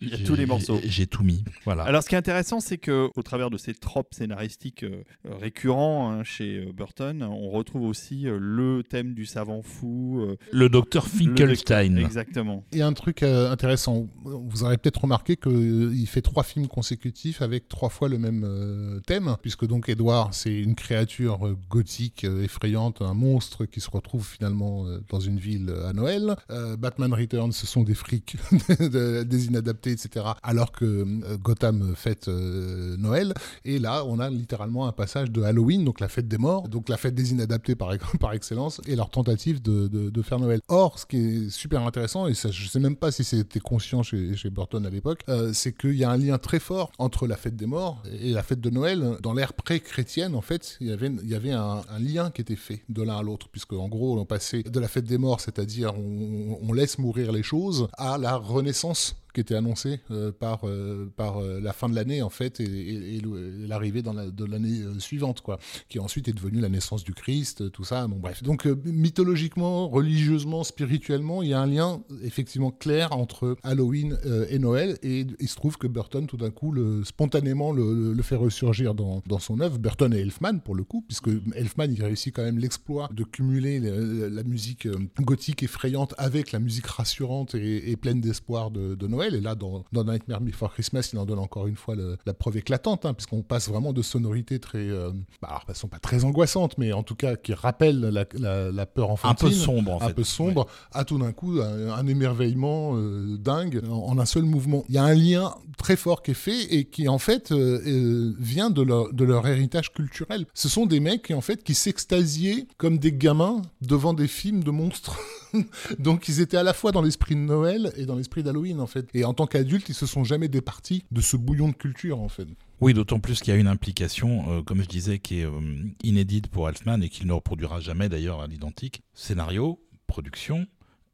Il y a j'ai- tous les morceaux. J'ai, tout mis. Voilà. Alors, ce qui est intéressant, c'est que au travers de ces tropes scénaristiques euh, récurrents hein, chez euh, Burton, on retrouve aussi euh, le thème du savant fou. euh, le docteur le Finkelstein. Exactement. Et un truc euh, intéressant, vous aurez peut-être remarqué qu'il fait trois films consécutifs avec trois fois le même euh, thème, puisque donc Edward, c'est une créature euh, gothique euh, effrayante, un monstre qui se retrouve finalement euh, dans une ville euh, à Noël. Euh, Batman Returns, ce sont des des inadaptés, etc. Alors que euh, Gotham fête euh, Noël. Et là, on a littéralement un passage de Halloween, donc la fête des morts, donc la fête des inadaptés par, par excellence, et leur tentative de, faire Noël. Or, ce qui est super intéressant, et ça, je sais même pas si c'était conscient chez, Burton à l'époque, euh, c'est qu'il y a un lien très fort entre la fête des morts et la fête de Noël. Dans l'ère pré-chrétienne, en fait, il y avait, un, lien qui était fait de l'un à l'autre, puisque en gros, on passait de la fête des morts, c'est-à-dire on laisse mourir les choses, à la renaissance qui était annoncée euh, par, euh, par euh, la fin de l'année en fait et, et- et l'arrivée dans la, de l'année suivante quoi qui ensuite est devenue la naissance du Christ tout ça. Bon bref. Donc mythologiquement religieusement spirituellement il y a un lien effectivement clair entre Halloween et Noël et il se trouve que Burton tout d'un coup le, spontanément le, le fait ressurgir dans, dans son œuvre. Burton et Elfman pour le coup puisque Elfman il réussit quand même l'exploit de cumuler le- la musique gothique effrayante avec la musique rassurante et, et pleine d'espoir de, de Noël et là dans, dans Nightmare Before Christmas il en donne encore une fois le- la preuve éclatante hein, puisqu'on passe vraiment de sonorités très euh, bah, alors, elles sont pas très angoissantes mais en tout cas qui rappellent la, la- la peur Un enfantine peu sombre en un fait. peu sombre, à tout d'un coup un, un émerveillement euh, dingue en, en un seul mouvement. Il y a un lien très fort qui est fait et qui en fait euh, vient de leur, de leur héritage culturel. Ce sont des mecs qui en fait qui s'extasiaient comme des gamins devant des films de monstres. Donc ils étaient à la fois dans l'esprit de Noël et dans l'esprit d'Halloween en fait. Et en tant qu'adultes, ils se sont jamais départis de ce bouillon de culture en fait. Oui, d'autant plus qu'il y a une implication, euh, comme je disais, qui est euh, inédite pour Elfman et qu'il ne reproduira jamais d'ailleurs à l'identique. Scénario, production,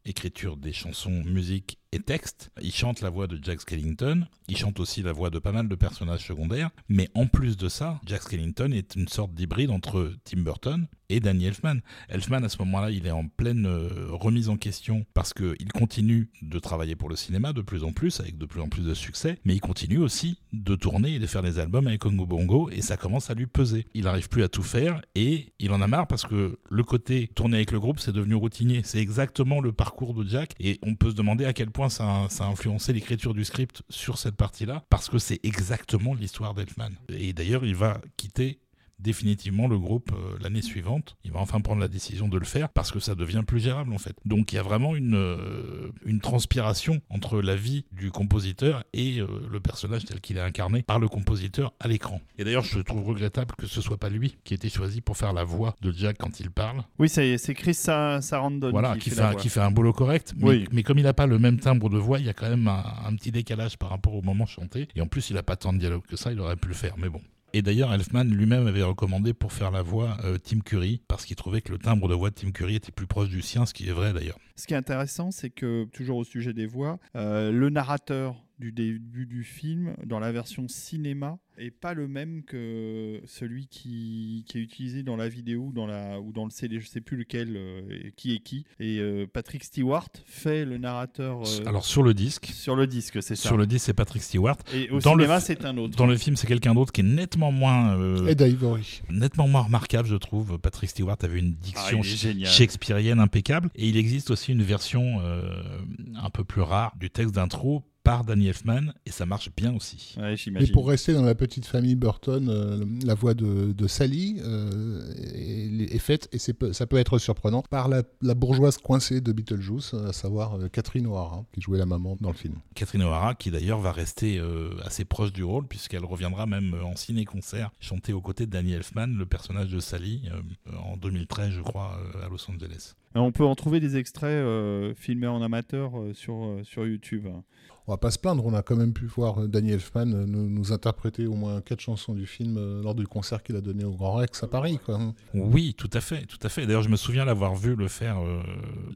écriture des chansons, musique et texte. Il chante la voix de Jack Skellington, il chante aussi la voix de pas mal de personnages secondaires, mais en plus de ça, Jack Skellington est une sorte d'hybride entre Tim Burton et Danny Elfman. Elfman, à ce moment-là, il est en pleine euh, remise en question parce qu'il continue de travailler pour le cinéma de plus en plus, avec de plus en plus de succès, mais il continue aussi de tourner et de faire des albums avec Congo Bongo, et ça commence à lui peser. Il n'arrive plus à tout faire, et il en a marre parce que le côté tourner avec le groupe, c'est devenu routinier. C'est exactement le parcours de Jack, et on peut se demander à quel point ça a, ça a influencé l'écriture du script sur cette partie-là, parce que c'est exactement l'histoire d'Elfman. Et d'ailleurs, il va quitter définitivement le groupe euh, l'année suivante. Il va enfin prendre la décision de le faire parce que ça devient plus gérable en fait. Donc il y a vraiment une, euh, une transpiration entre la vie du compositeur et euh, le personnage tel qu'il est incarné par le compositeur à l'écran. Et d'ailleurs, je trouve regrettable que ce soit pas lui qui ait été choisi pour faire la voix de Jack quand il parle. Oui, c'est Chris Sa- Sarandon Voilà, qui, qui, fait un, qui fait un boulot correct, mais, Oui. mais comme il n'a pas le même timbre de voix, il y a quand même un, un petit décalage par rapport au moment chanté. Et en plus, il n'a pas tant de dialogue que ça, il aurait pu le faire, mais bon. Et d'ailleurs, Elfman lui-même avait recommandé pour faire la voix euh, Tim Curry, parce qu'il trouvait que le timbre de voix de Tim Curry était plus proche du sien, ce qui est vrai d'ailleurs. Ce qui est intéressant, c'est que, toujours au sujet des voix, euh, le narrateur du début du film, dans la version cinéma, est pas le même que celui qui, qui est utilisé dans la vidéo ou dans, la, ou dans le CD, je sais plus lequel, euh, et qui est qui. Et euh, Patrick Stewart fait le narrator euh, Alors sur le disque, sur le disque, c'est ça. sur le disque, c'est Patrick Stewart. Et au dans le cinéma, fi- c'est un autre. Dans le film, c'est quelqu'un d'autre qui est nettement moins, euh, Ed Ivory. nettement moins remarquable, je trouve. Patrick Stewart avait une Ah, diction génial. shakespearienne impeccable. Et il existe aussi une version euh, un peu plus rare du texte d'intro par Danny Elfman, et ça marche bien aussi. Ouais, Et pour rester dans la petite famille Burton, euh, la voix de, Sally euh, est, faite, et ça peut être surprenant, par la, la bourgeoise coincée de Beetlejuice, à savoir euh, Catherine O'Hara, qui jouait la maman dans le film. Catherine O'Hara, qui d'ailleurs va rester assez proche du rôle, puisqu'elle reviendra même en ciné-concert chanter aux côtés de Danny Elfman, le personnage de Sally, en 2013, je crois, à Los Angeles. Euh, On peut en trouver des extraits euh, filmés en amateur euh, sur, euh, sur YouTube. On va pas se plaindre, on a quand même pu voir Danny Elfman nous, nous interpréter au moins quatre chansons du film lors du concert qu'il a donné au Grand Rex à Paris. Quoi. Oui, tout à fait, tout à fait. D'ailleurs, je me souviens l'avoir vu le faire euh,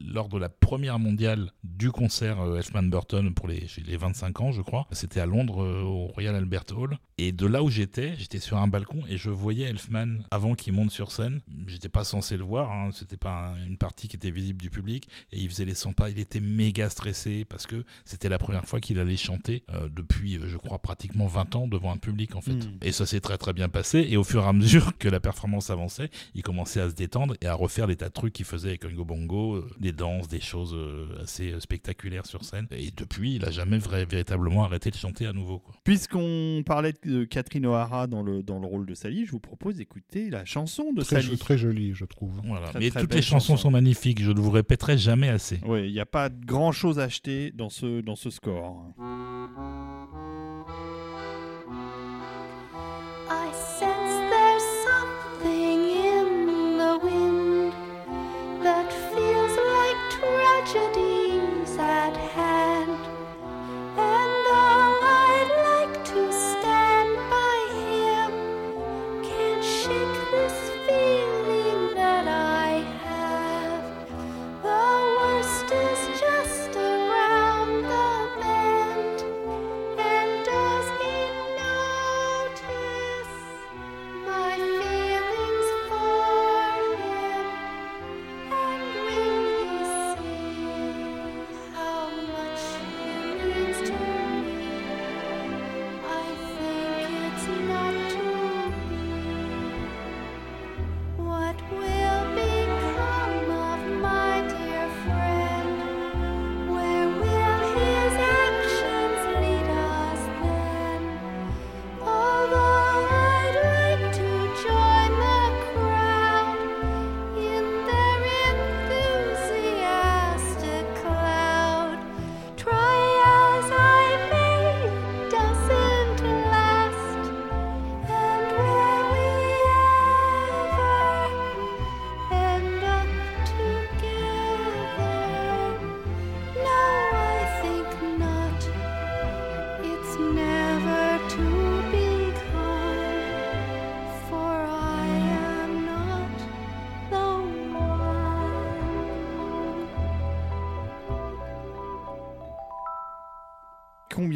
lors de la première mondiale du concert euh, Elfman Burton pour les, les 25 ans, je crois. C'était à Londres, euh, au Royal Albert Hall. Et de là où j'étais, j'étais sur un balcon et je voyais Elfman avant qu'il monte sur scène. J'étais pas censé le voir, hein, c'était pas un- une partie qui était visible du public. Et il faisait les 100 pas, il était méga stressé parce que c'était la première fois qu'il allait chanter euh, depuis, euh, je crois, pratiquement 20 ans devant un public en fait. Mm. Et ça s'est très très bien passé. Et au fur et à mesure que la performance avançait, il commençait à se détendre et à refaire des tas de trucs qu'il faisait avec Oingo Bongo, euh, des danses, des choses euh, assez euh, spectaculaires sur scène. Et depuis, il a jamais vrai- véritablement arrêté de chanter à nouveau. Puisqu'on parlait de Catherine O'Hara dans le, dans le rôle de Sally, je vous propose d'écouter la chanson de Très, Sally. très joli, je trouve. Voilà. Très, Mais très toutes les chansons chanson. sont magnifiques. Je ne vous répéterai jamais assez. Oui, il n'y a pas grand chose à acheter dans ce, dans ce score. I sense there's something in the wind that feels like tragedies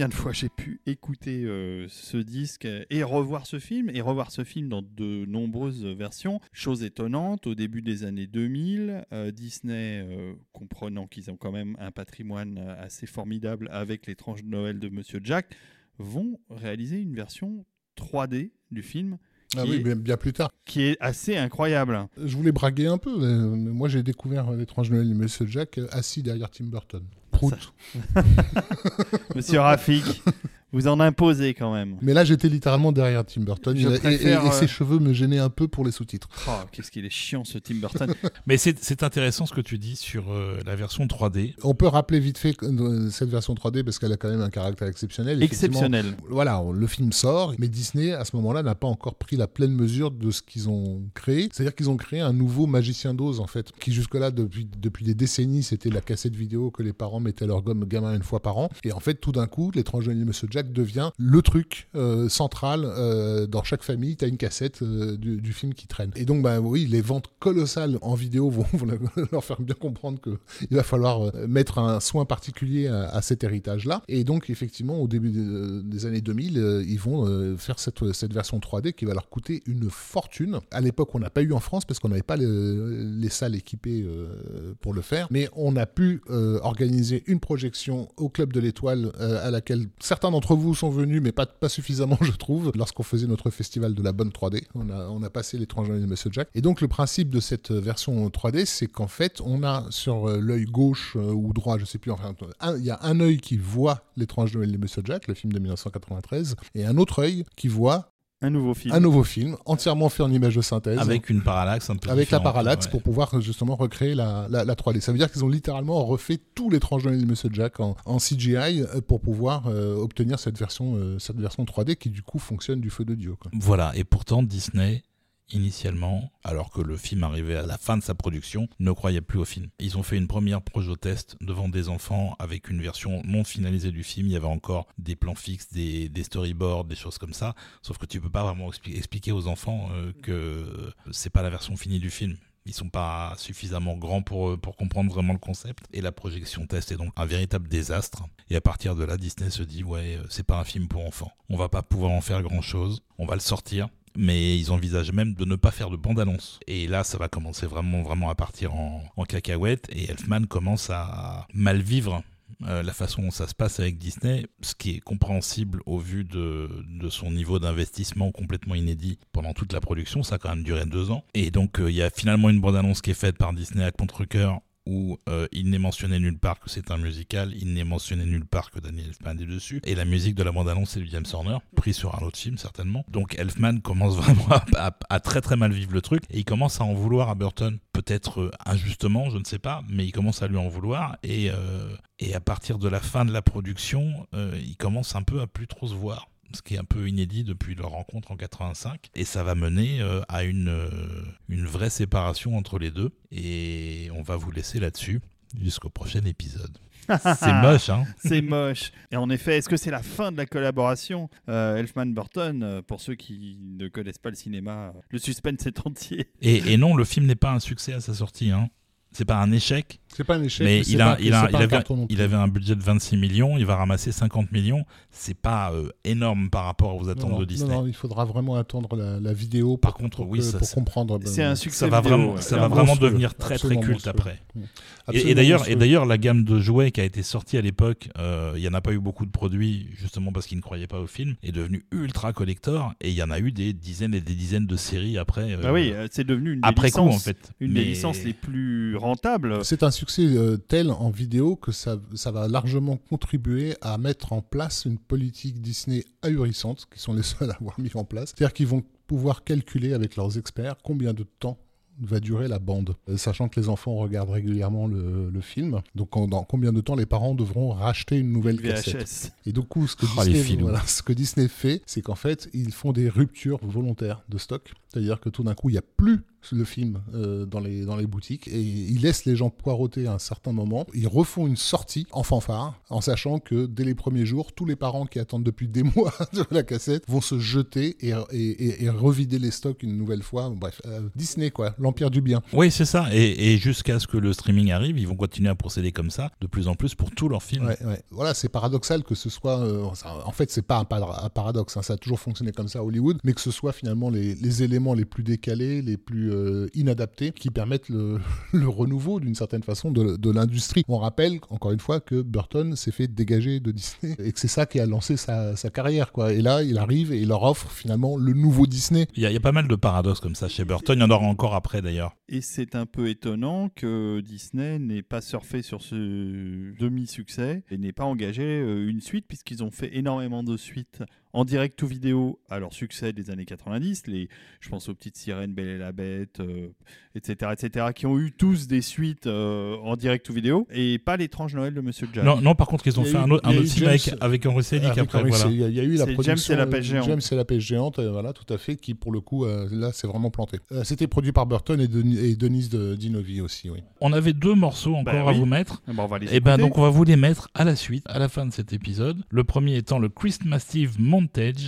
Combien fois j'ai pu écouter euh, ce disque et revoir ce film et revoir ce film dans de nombreuses versions. Chose étonnante, au début des années 2000, euh, Disney, euh, comprenant qu'ils ont quand même un patrimoine assez formidable avec l'étrange Noël de Monsieur Jack, vont réaliser une version 3D du film Ah oui, est, bien, bien plus tard. qui est assez incroyable. Je voulais braguer un peu. mais moi, j'ai découvert euh, l'étrange Noël de Monsieur Jack euh, assis derrière Tim Burton. Prout. Monsieur Rafik, Vous en imposez quand même. Mais là, j'étais littéralement derrière Tim Burton. Je et- préfère, et, et euh, ses cheveux me gênaient un peu pour les sous-titres. Oh, qu'est-ce qu'il est chiant ce Tim Burton. Mais c'est c'est intéressant ce que tu dis sur euh, la version 3D. On peut rappeler vite fait euh, cette version 3D parce qu'elle a quand même un caractère exceptionnel. Exceptionnel. Voilà, le film sort, mais Disney, à ce moment-là, n'a pas encore pris la pleine mesure de ce qu'ils ont créé. C'est-à-dire qu'ils ont créé un nouveau magicien d'Oz, en fait, qui jusque-là, depuis, depuis des décennies, c'était la cassette vidéo que les parents mettaient à leur gomme gamin une fois par an. Et en fait, tout d'un coup, l'étrange Monsieur Jack devient le truc euh, central. euh, dans chaque famille, tu as une cassette euh, du, film qui traîne. Et donc, bah oui, les ventes colossales en vidéo vont, leur faire bien comprendre qu'il va falloir mettre un soin particulier à, cet héritage-là. Et donc, effectivement, au début de- des années 2000, euh, ils vont faire cette, version 3D qui va leur coûter une fortune. À l'époque, on n'a pas eu en France parce qu'on n'avait pas le- les salles équipées pour le faire. Mais on a pu organiser une projection au Club de l'Étoile à laquelle certains d'entre vous sont venus, mais pas, suffisamment, je trouve, lorsqu'on faisait notre festival de la bonne 3D. On a, on a passé l'étrange Journée de Monsieur Jack. Et donc, le principe de cette version 3D, c'est qu'en fait, on a sur euh, l'œil gauche euh, ou droit, je sais plus, enfin, il y a un œil qui voit l'étrange Noël de Monsieur Jack, le film de 1993, et un autre œil qui voit Un nouveau film. un nouveau film entièrement fait en image de synthèse. Avec une parallaxe un peu Avec la parallaxe ouais. pour pouvoir justement recréer la, la, la 3D. Ça veut dire qu'ils ont littéralement refait tout l'étrange Noël de Monsieur Jack en, en CGI euh, pour pouvoir euh, obtenir cette version, euh, cette version 3D qui du coup fonctionne du feu de Dieu. quoi. Voilà, et pourtant Disney, initialement, alors que le film arrivait à la fin de sa production, ne croyait plus au film. Ils ont fait une première projo test devant des enfants avec une version non finalisée du film. Il y avait encore des plans fixes, des, storyboards, des choses comme ça. Sauf que tu peux pas vraiment expli- expliquer aux enfants euh, que c'est pas la version finie du film. Ils sont pas suffisamment grands pour, euh, pour comprendre vraiment le concept. Et la projection test est donc un véritable désastre. Et à partir de là, Disney se dit, ouais, euh, c'est pas un film pour enfants. On va pas pouvoir en faire grand chose. On va le sortir. Mais ils envisagent même de ne pas faire de bande-annonce. Et là, ça va commencer vraiment, vraiment à partir en, cacahuète. Et Elfman commence à mal vivre euh, la façon dont ça se passe avec Disney, ce qui est compréhensible au vu de, de son niveau d'investissement complètement inédit pendant toute la production. Ça a quand même duré deux ans. Et donc, euh, il y a finalement une bande-annonce qui est faite par Disney à contre-cœur où euh, il n'est mentionné nulle part que c'est un musical, il n'est mentionné nulle part que Daniel Elfman est dessus, et la musique de la bande-annonce c'est William Horner, pris sur un autre film certainement. Donc Elfman commence vraiment à, très très mal vivre le truc, et il commence à en vouloir à Burton, peut-être euh, injustement, je ne sais pas, mais il commence à lui en vouloir, et, euh, à partir de la fin de la production, il commence un peu à plus trop se voir ce qui est un peu inédit depuis leur rencontre en 85. Et ça va mener euh, à une, euh, une vraie séparation entre les deux. Et on va vous laisser là-dessus jusqu'au prochain épisode. C'est moche, hein C'est moche. Et en effet, est-ce que c'est la fin de la collaboration euh, Elfman-Burton Pour ceux qui ne connaissent pas le cinéma, le suspense est entier. et, et non, le film n'est pas un succès à sa sortie. Hein. C'est pas un échec, C'est pas un échec, mais c'est il, a, il, c'est a, avait, il un budget de 26 millions, il va ramasser 50 millions. C'est pas euh, énorme par rapport aux attentes Non, non, de Disney. non, non, il faudra vraiment attendre la, la vidéo Par pour, contre, pour oui, que- ça, pour c'est- comprendre. C'est ben, un succès Ça va vidéo, vraiment, ouais. ça C'est va vraiment devenir très très culte monstrueux. après. Mm. Et, Absolument et d'ailleurs, et d'ailleurs, la gamme de jouets qui a été sortie à l'époque, euh, il y en a pas eu beaucoup de produits justement parce qu'ils ne croyaient pas au film, est devenue ultra collector et il y en a eu des dizaines et des dizaines de séries après. euh, Bah oui, euh, c'est devenu une des après coup licences, en fait. une Mais- des licences les plus rentables. C'est un succès euh, tel en vidéo que ça, ça va largement contribuer à mettre en place une politique Disney ahurissante, qui sont les seuls à avoir mis en place. C'est-à-dire qu'ils vont pouvoir calculer avec leurs experts combien de temps va durer la bande, Euh, sachant que les enfants regardent régulièrement le, le film. Donc en- dans combien de temps les parents devront racheter une nouvelle cassette. Et du coup, ce que, Oh, Disney, voilà, ce que Disney fait, c'est qu'en fait, ils font des ruptures volontaires de stock. C'est-à-dire que tout d'un coup, il n'y a plus le film euh, dans, les, dans les boutiques et ils laissent les gens poireauter à un certain moment. Ils refont une sortie en fanfare en sachant que dès les premiers jours, tous les parents qui attendent depuis des mois de la cassette vont se jeter et, et, et- et revider les stocks une nouvelle fois. Bref, euh, Disney, quoi, l'empire du bien. Oui, c'est ça. Et, jusqu'à ce que le streaming arrive, ils vont continuer à procéder comme ça, de plus en plus pour tous leurs films. Ouais, ouais. Voilà, c'est paradoxal que ce soit. euh, en fait, c'est pas un, par- un paradoxe. hein, ça a toujours fonctionné comme ça à Hollywood, mais que ce soit finalement les, les éléments les plus décalés, les plus euh, inadaptés, qui permettent le, le renouveau d'une certaine façon de, de l'industrie. On rappelle encore une fois que Burton s'est fait dégager de Disney et que c'est ça qui a lancé sa, sa carrière. Quoi. Et là, il arrive et il leur offre finalement le nouveau Disney. Il y, a, il y a pas mal de paradoxes comme ça chez Burton. Il y en aura encore après d'ailleurs. Et c'est un peu étonnant que Disney n'ait pas surfé sur ce demi-succès et n'ait pas engagé euh, une suite, puisqu'ils ont fait énormément de suites en direct ou vidéo à leur succès des années 90. Les, je pense aux petites sirènes, Belle et la Bête, euh, etc., etc., qui ont eu tous des suites euh, en direct ou vidéo, et pas l'étrange Noël de Monsieur Jack. Non, non, par contre, ils ont Il fait eu- un autre, un autre film James- avec, avec Henry Selick après. Henry Voilà. Il y a- il y a eu la production. James et la pêche géante. James et la pêche géante, voilà, tout à fait, qui pour le coup, euh, là, c'est vraiment planté. Euh, C'était produit par Burton et, Denis- et Denise de Dinovi aussi, oui. On avait deux morceaux encore Bah à oui. vous mettre. Eh ben, on va les Et ben écouter. donc on va vous les mettre à la suite, à la fin de cet épisode. Le premier étant le Christmas Eve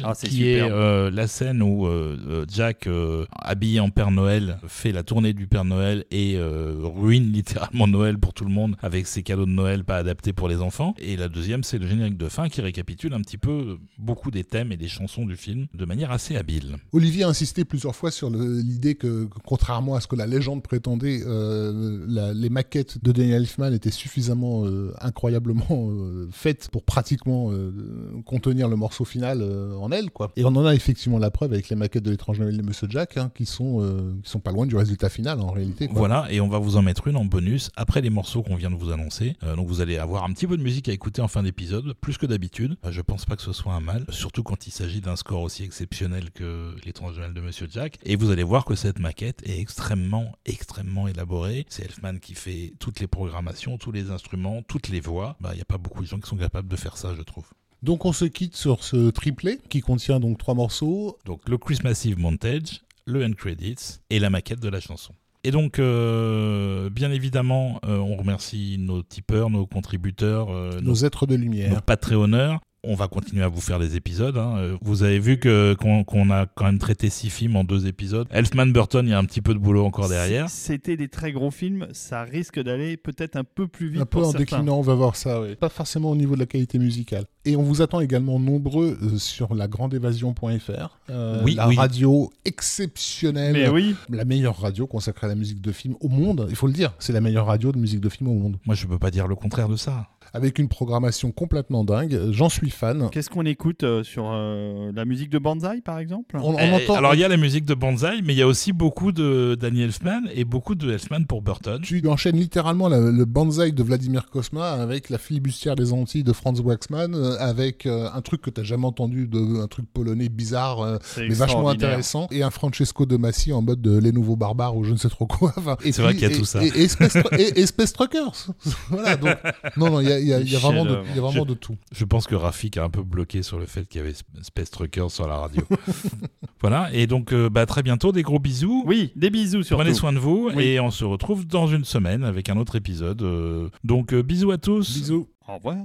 Ah, c'est qui superbe. est euh, la scène où euh, euh, Jack, euh, habillé en Père Noël, fait la tournée du Père Noël et euh, ruine littéralement Noël pour tout le monde avec ses cadeaux de Noël pas adaptés pour les enfants. Et la deuxième, c'est le générique de fin qui récapitule un petit peu beaucoup des thèmes et des chansons du film de manière assez habile. Olivier a insisté plusieurs fois sur l'idée que, que, contrairement à ce que la légende prétendait, euh, la- les maquettes de Daniel Elfman étaient suffisamment euh, incroyablement euh, faites pour pratiquement euh, contenir le morceau final euh, en elles. Quoi. Et on en a effectivement la preuve avec les maquettes de l'étrange Noël de Monsieur Jack, hein, qui, sont, euh, qui sont pas loin du résultat final en réalité. Quoi. Voilà, et on va vous en mettre une en bonus après les morceaux qu'on vient de vous annoncer. Euh, donc vous allez avoir un petit peu de musique à écouter en fin d'épisode, plus que d'habitude. Je pense pas que ce soit un mal, surtout quand il s'agit d'un score aussi exceptionnel que l'étrange Noël de Monsieur Jack. Et vous allez voir que cette maquette est extrêmement, extrêmement élaborée. C'est Elfman qui fait toutes les programmations, tous les instruments, toutes les voix. Bah, il n'y a pas beaucoup de gens qui sont capables de faire ça, je trouve. Donc on se quitte sur ce triplet qui contient donc trois morceaux. Donc le Christmas Eve Montage, le End Credits et la maquette de la chanson. Et donc, euh, bien évidemment, euh, on remercie nos tipeurs, nos contributeurs, euh, nos, Nos êtres de lumière. nos Patreonneurs. On va continuer à vous faire des épisodes. hein. Euh, Vous avez vu que qu'on a quand même traité six films en deux épisodes. Elfman Burton, il y a un petit peu de boulot encore derrière. C'était des très gros films, ça risque d'aller peut-être un peu plus vite Un peu pour en certains. déclinant, on va voir ça, oui. Pas forcément au niveau de la qualité musicale. Et on vous attend également nombreux euh, sur lagrandeévasion.fr. Euh, Oui, la oui. radio exceptionnelle. Mais oui, La meilleure radio consacrée à la musique de film au monde. Il faut le dire, c'est la meilleure radio de musique de film au monde. Moi, je peux pas dire le contraire de ça. Avec une programmation complètement dingue. J'en suis fan. qu'est-ce qu'on écoute euh, sur euh, la musique de Banzai par exemple On, on Eh, entend. Alors, il y a la musique de Banzai, mais il y a aussi beaucoup de Danny Elfman et beaucoup de Elfman pour Burton. Tu enchaînes littéralement la- le banzai de Vladimir Kosma avec la filibustière des Antilles de Franz Waxman, euh, avec euh, un truc que t'as jamais entendu, de, un truc polonais bizarre, euh, mais vachement intéressant, et un Francesco de Massi en mode de les nouveaux barbares ou je ne sais trop quoi. Enfin, et C'est vrai qu'il y a et- tout ça. Et, et Space, Tru- et- et Space Truckers. voilà, donc, non, non, il y a, il y a- il y a vraiment, de, il y a vraiment de tout. Je pense que Rafik a un peu bloqué sur le fait qu'il y avait Space Truckers sur la radio. voilà, et donc euh, bah, très bientôt, des gros bisous. Oui, des bisous surtout. Prenez soin de vous Oui. et on se retrouve dans une semaine avec un autre épisode. euh, donc euh, bisous à tous. Bisous. Au revoir.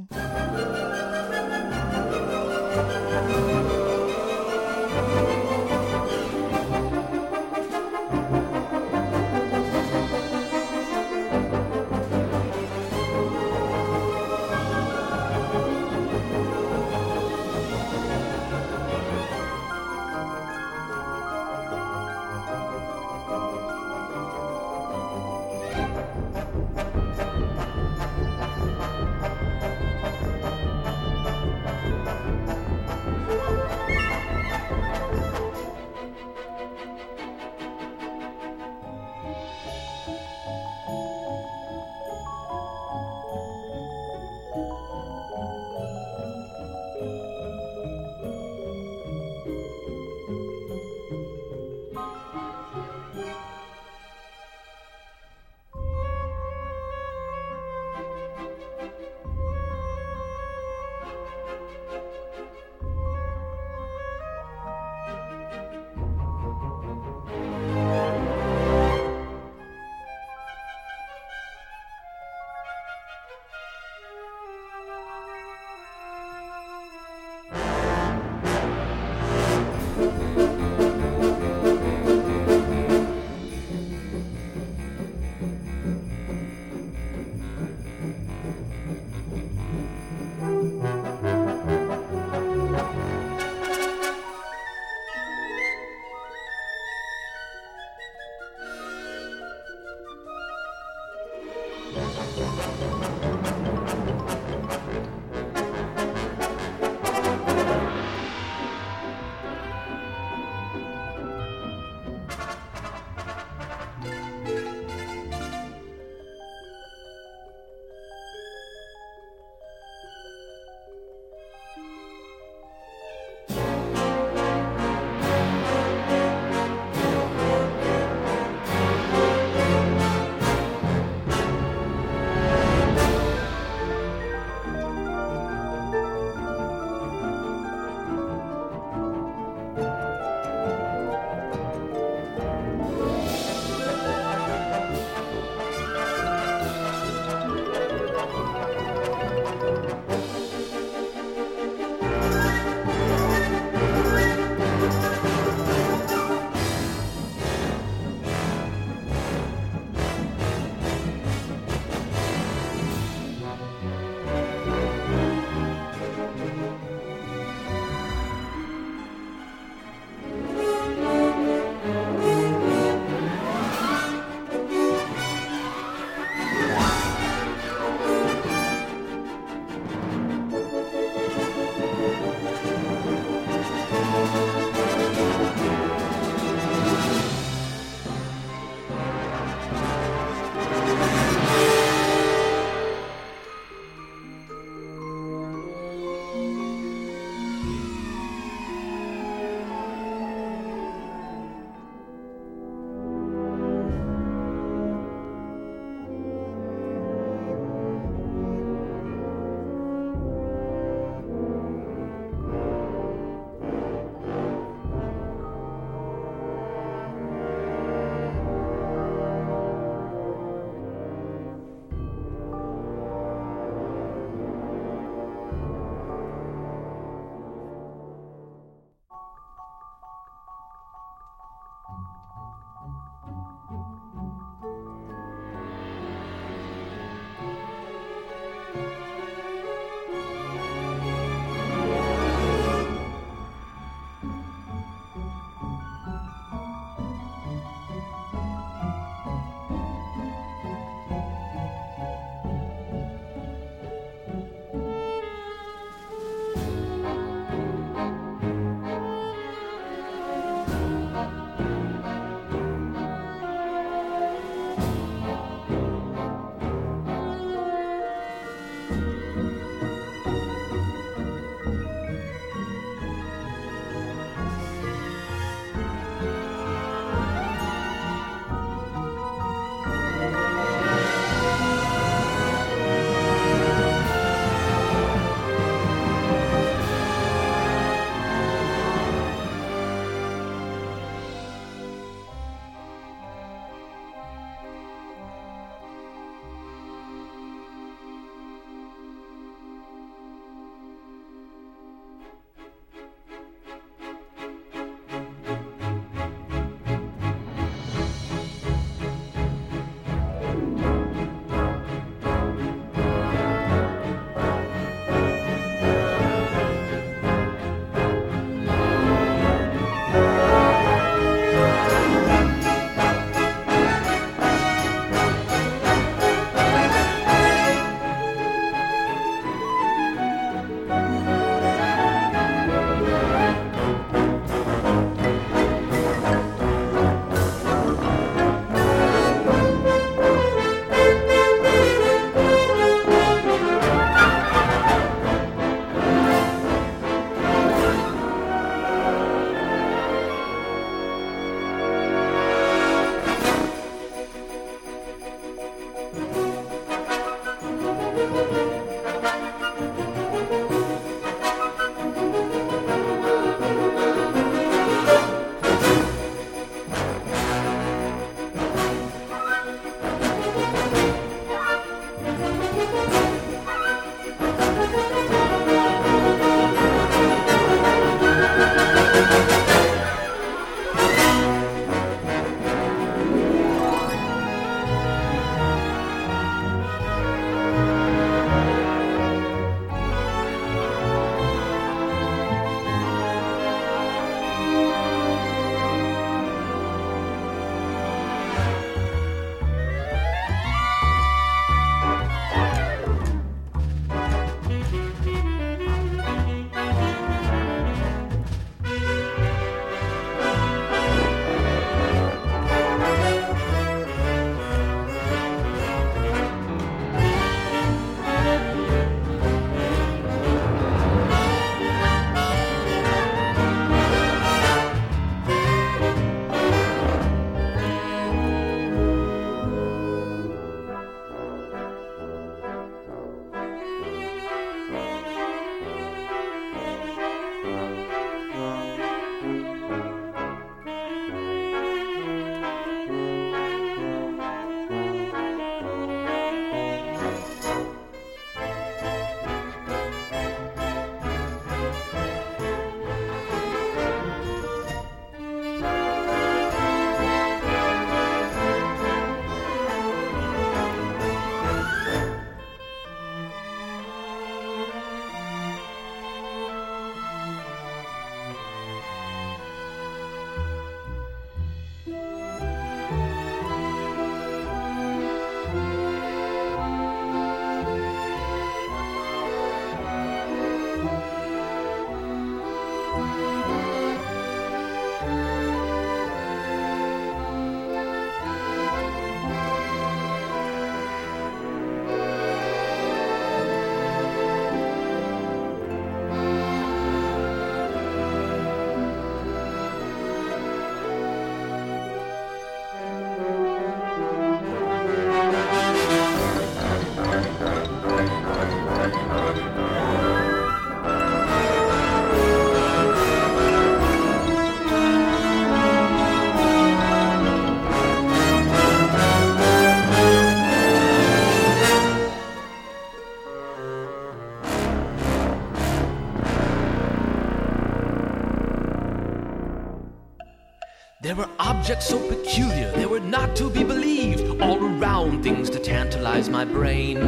Objects so peculiar, they were not to be believed, all around things to tantalize my brain.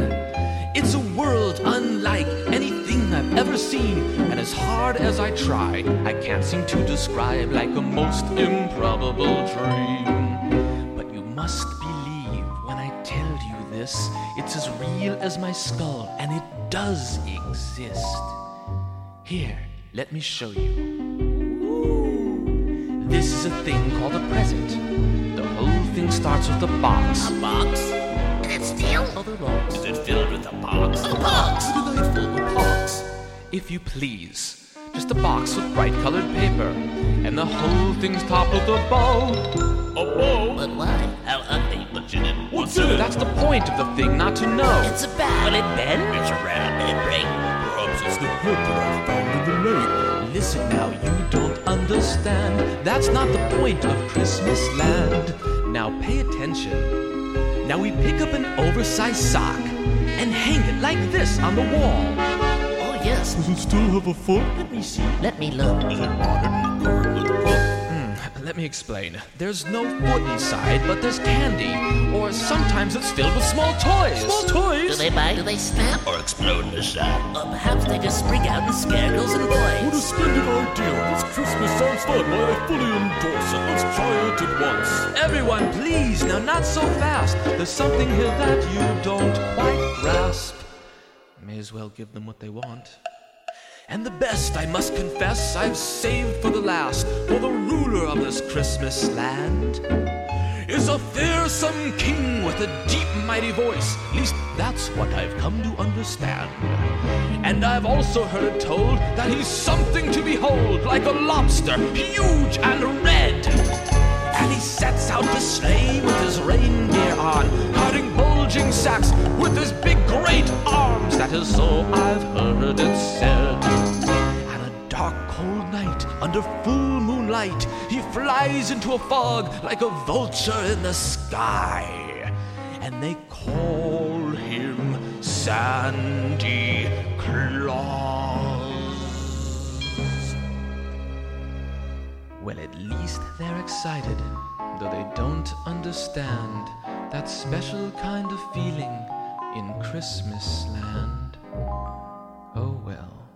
It's a world unlike anything I've ever seen, and as hard as I try, I can't seem to describe like a most improbable dream. But you must believe when I tell you this, it's as real as my skull, and it does exist. Here, let me show you. This a thing called a present. The whole thing starts with a box. A box? And it's steel? Other box. Is it filled with a box? A box! Delightful, a box. If you please. Just a box with bright colored paper. And the whole thing's topped with a bow. A bow? But why? How ugly. What's in it? What's in it? That's the point of the thing, not to know. It's a bat. Will it bend? It's a round. It break? Perhaps it's the head that I found in the lake. Listen now, you don't understand. That's not the point of Christmas land. Now pay attention. Now we pick up an oversized sock and hang it like this on the wall. Oh, yes. Does it still have a foot? Let me see. Let me look. Let me explain. There's no foot inside, but there's candy. Or sometimes it's filled with small toys. Small toys? Do they bite? Do they snap? Or explode in the sack? Or perhaps they just spring out and scare girls and boys? What a splendid idea. This Christmas sounds fun. I fully endorse it. Let's try it at once. Everyone, please. Now, not so fast. There's something here that you don't quite grasp. May as well give them what they want. And the best, I must confess, I've saved for the last. For the ruler of this Christmas land is a fearsome king with a deep, mighty voice. At least that's what I've come to understand. And I've also heard it told that he's something to behold, like a lobster, huge and red. And he sets out to slay with his reindeer on, carting bulging sacks with his big great arms. That is so I've heard it said. And a dark, cold night, under full moonlight, he flies into a fog like a vulture in the sky. And they call him Sandy Claus. Well, at least they're excited, though they don't understand that special kind of feeling in Christmas land. Oh well.